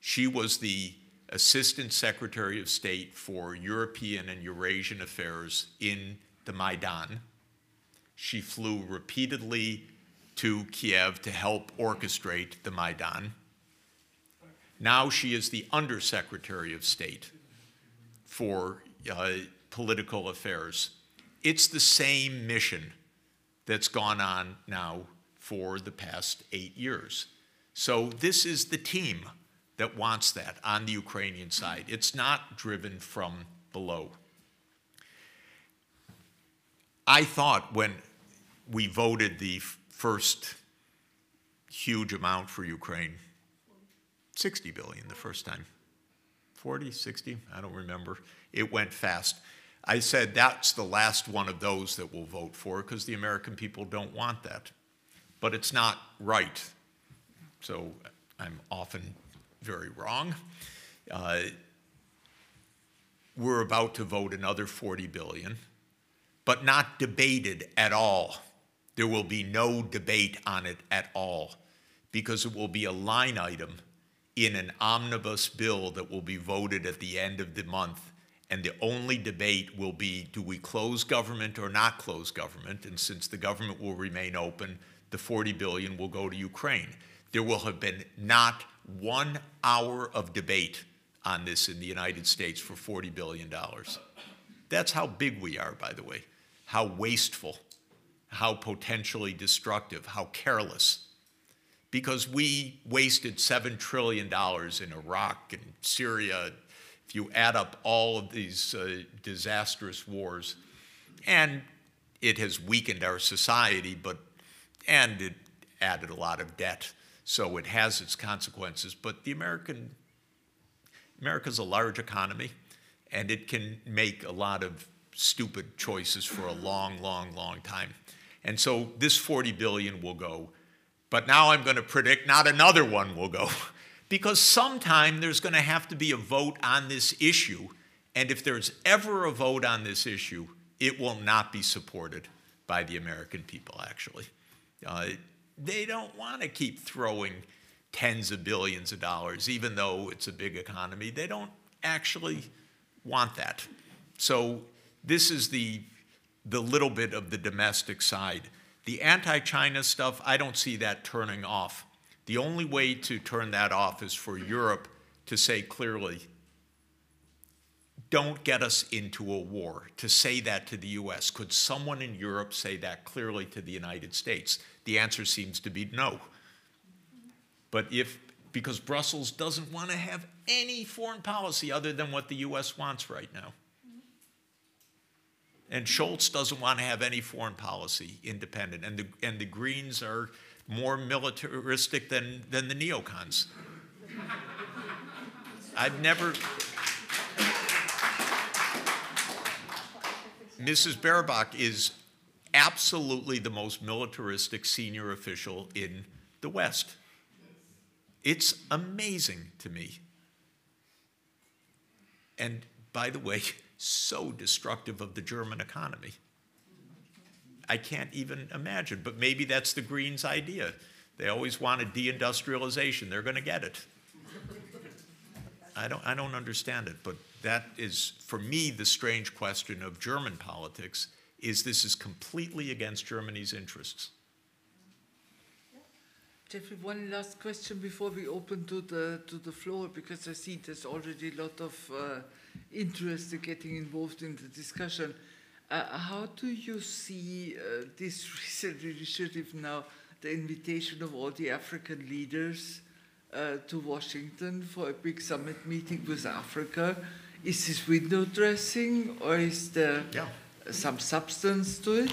She was the Assistant Secretary of State for European and Eurasian Affairs in the Maidan. She flew repeatedly to Kiev to help orchestrate the Maidan. Now she is the Undersecretary of State for uh, Political Affairs. It's the same mission that's gone on now for the past eight years. So this is the team that wants that on the Ukrainian side. It's not driven from below. I thought when we voted the first huge amount for Ukraine, 60 billion the first time. 40, 60, I don't remember. It went fast. I said that's the last one of those that we'll vote for because the American people don't want that. But it's not right. So I'm often very wrong. Uh, we're about to vote another 40 billion, but not debated at all. There will be no debate on it at all because it will be a line item in an omnibus bill that will be voted at the end of the month. And the only debate will be do we close government or not close government? And since the government will remain open, the 40 billion will go to Ukraine. There will have been not one hour of debate on this in the United States for $40 billion. That's how big we are, by the way, how wasteful, how potentially destructive, how careless. Because we wasted $7 trillion in Iraq and Syria, if you add up all of these uh, disastrous wars, and it has weakened our society, but and it added a lot of debt. So it has its consequences. But the American America's a large economy, and it can make a lot of stupid choices for a long, long, long time. And so this 40 billion will go. But now I'm going to predict not another one will go. because sometime there's going to have to be a vote on this issue. And if there's ever a vote on this issue, it will not be supported by the American people, actually. Uh, they don't want to keep throwing tens of billions of dollars, even though it's a big economy. They don't actually want that. So this is the, the little bit of the domestic side. The anti-China stuff, I don't see that turning off. The only way to turn that off is for Europe to say clearly, don't get us into a war, to say that to the US. Could someone in Europe say that clearly to the United States? The answer seems to be no. But if, because Brussels doesn't want to have any foreign policy other than what the US wants right now. And Scholz doesn't want to have any foreign policy independent. And the, and the Greens are more militaristic than, than the neocons. I've never. Mrs. Baerbock is absolutely the most militaristic senior official in the West. It's amazing to me. And by the way, so destructive of the German economy. I can't even imagine, but maybe that's the Greens' idea. They always wanted deindustrialization. They're going to get it. I don't, I don't understand it, but that is, for me, the strange question of German politics is this is completely against Germany's interests. Jeffrey, one last question before we open to the to the floor, because I see there's already a lot of uh, interest in getting involved in the discussion. Uh, how do you see uh, this recent initiative now, the invitation of all the African leaders uh, to Washington for a big summit meeting with Africa? Is this window dressing or is there Yeah. Some substance to it?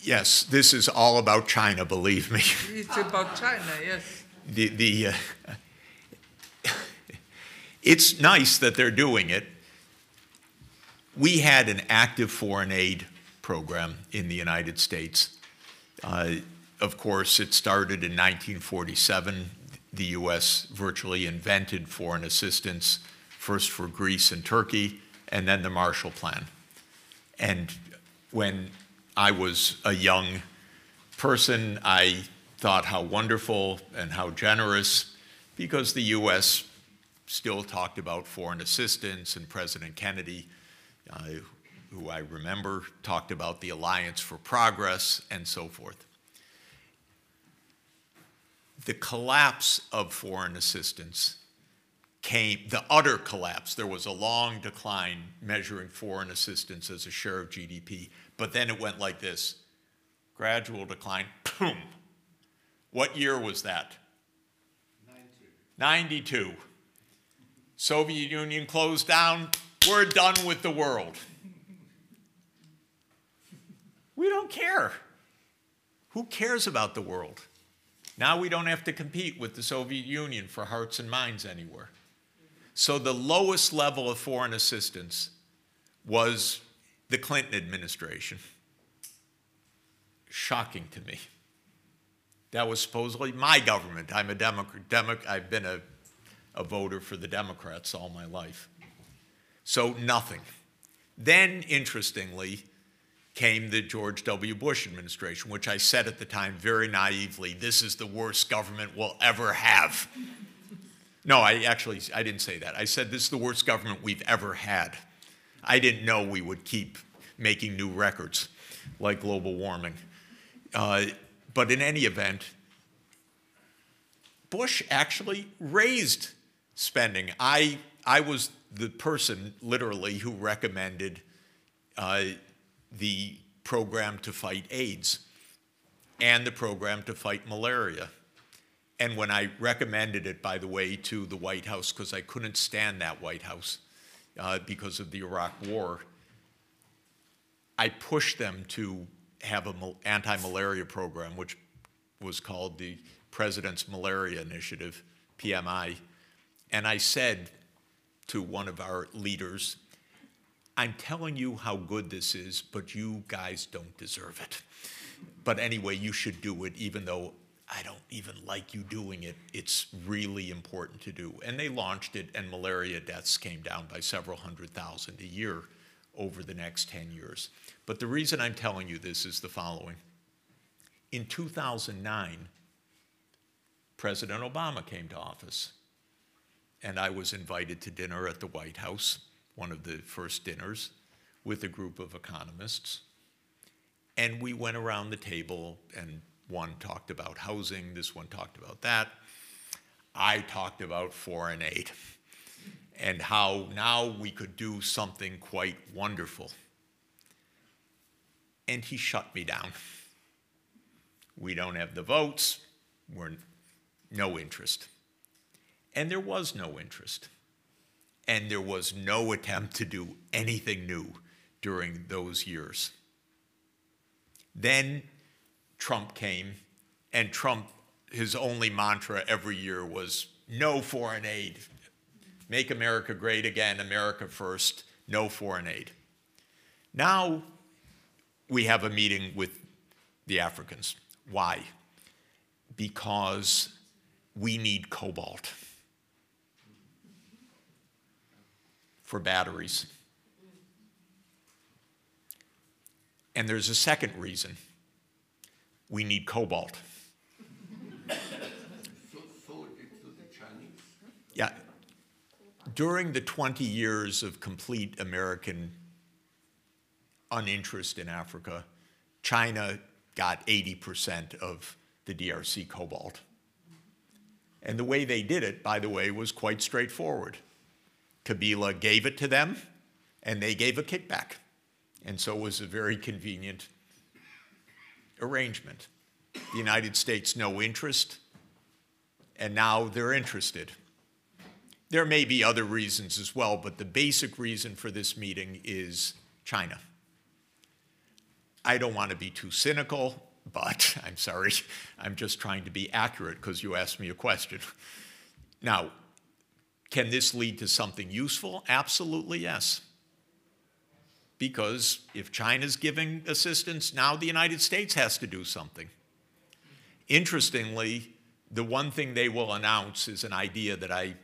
Yes, this is all about China, believe me. It's about China, yes. the, the, uh, it's nice that they're doing it. We had an active foreign aid program in the United States. Uh, of course, it started in 1947. The U.S. virtually invented foreign assistance, first for Greece and Turkey, and then the Marshall Plan. And when I was a young person, I thought how wonderful and how generous, because the U.S. still talked about foreign assistance, and President Kennedy, uh, who I remember, talked about the Alliance for Progress and so forth. The collapse of foreign assistance came, the utter collapse, there was a long decline measuring foreign assistance as a share of GDP, but then it went like this gradual decline, boom. What year was that? 92. 92. Soviet Union closed down, we're done with the world. We don't care. Who cares about the world? Now we don't have to compete with the Soviet Union for hearts and minds anywhere. So the lowest level of foreign assistance was the Clinton administration. Shocking to me. That was supposedly my government. I'm a Democrat. Demo- I've been a, a voter for the Democrats all my life. So nothing. Then, interestingly, came the George W. Bush administration, which I said at the time very naively, this is the worst government we'll ever have. No, I actually I didn't say that. I said this is the worst government we've ever had. I didn't know we would keep making new records like global warming. Uh, but in any event, Bush actually raised spending. I, I was the person, literally, who recommended uh, the program to fight AIDS and the program to fight malaria. And when I recommended it, by the way, to the White House, because I couldn't stand that White House uh, because of the Iraq War, I pushed them to have an anti malaria program, which was called the President's Malaria Initiative, PMI. And I said to one of our leaders, I'm telling you how good this is, but you guys don't deserve it. But anyway, you should do it, even though I don't even like you doing it. It's really important to do. And they launched it, and malaria deaths came down by several hundred thousand a year over the next 10 years. But the reason I'm telling you this is the following. In 2009, President Obama came to office, and I was invited to dinner at the White House, one of the first dinners, with a group of economists. And we went around the table, and one talked about housing, this one talked about that. I talked about foreign aid and how now we could do something quite wonderful. And he shut me down. We don't have the votes, we're no interest. And there was no interest. And there was no attempt to do anything new during those years. Then Trump came, and Trump, his only mantra every year was no foreign aid, make America great again, America first, no foreign aid. Now we have a meeting with the Africans. Why? Because we need cobalt for batteries. And there's a second reason we need cobalt. Yeah. During the 20 years of complete American uninterest in Africa, China got 80% of the DRC cobalt. And the way they did it, by the way, was quite straightforward. Kabila gave it to them, and they gave a kickback. And so it was a very convenient arrangement. The United States, no interest, and now they're interested. There may be other reasons as well, but the basic reason for this meeting is China. I don't want to be too cynical, but I'm sorry, I'm just trying to be accurate because you asked me a question. Now, can this lead to something useful? Absolutely, yes. Because if China's giving assistance, now the United States has to do something. Interestingly, the one thing they will announce is an idea that I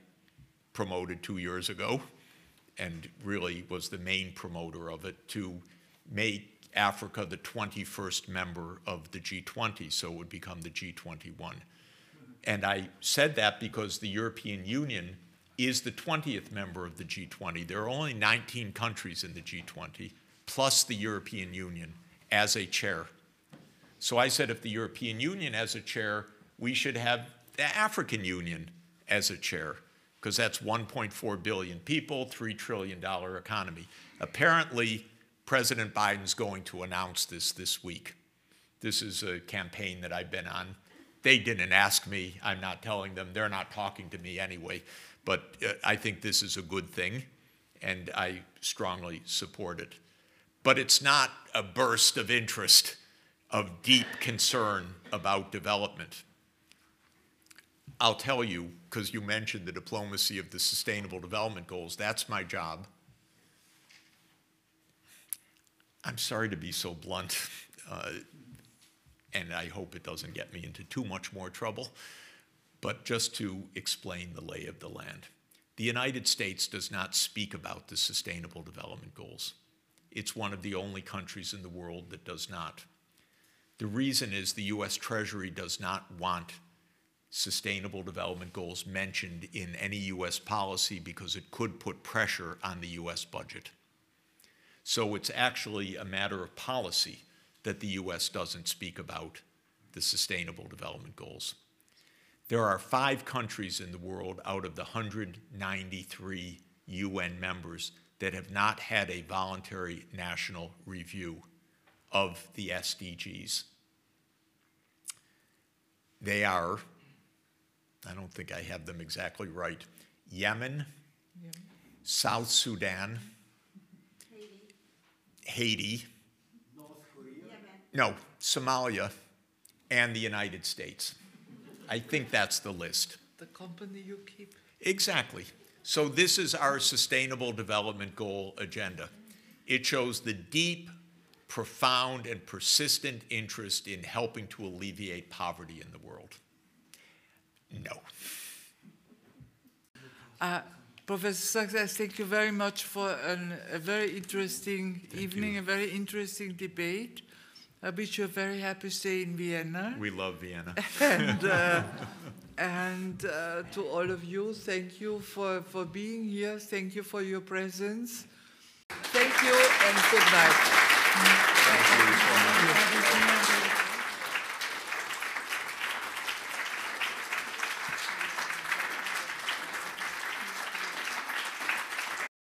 promoted two years ago and really was the main promoter of it to make Africa the 21st member of the G20, so it would become the G21. And I said that because the European Union is the 20th member of the G20. There are only 19 countries in the G20, plus the European Union as a chair. So I said if the European Union as a chair, we should have the African Union as a chair, because that's 1.4 billion people, $3 trillion economy. Apparently, President Biden's going to announce this this week. This is a campaign that I've been on. They didn't ask me. I'm not telling them. They're not talking to me anyway. But uh, I think this is a good thing, and I strongly support it. But it's not a burst of interest, of deep concern about development. I'll tell you, because you mentioned the diplomacy of the Sustainable Development Goals, that's my job. I'm sorry to be so blunt, uh, and I hope it doesn't get me into too much more trouble, but just to explain the lay of the land. The United States does not speak about the Sustainable Development Goals. It's one of the only countries in the world that does not. The reason is the US Treasury does not want Sustainable Development Goals mentioned in any US policy because it could put pressure on the US budget. So it's actually a matter of policy that the US doesn't speak about the Sustainable Development Goals. There are five countries in the world out of the 193 UN members that have not had a voluntary national review of the SDGs. They are, I don't think I have them exactly right, Yemen, South Sudan, Haiti, no, Somalia, and the United States. I think that's the list. The company you keep? Exactly. So, this is our Sustainable Development Goal agenda. It shows the deep, profound, and persistent interest in helping to alleviate poverty in the world. No. Uh, Professor Sachs, thank you very much for an, a very interesting Thank evening, you. a very interesting debate. I wish you a very happy stay in Vienna. We love Vienna. and uh, and uh, to all of you, thank you for, for being here. Thank you for your presence. Thank you and good night. Thank you so much.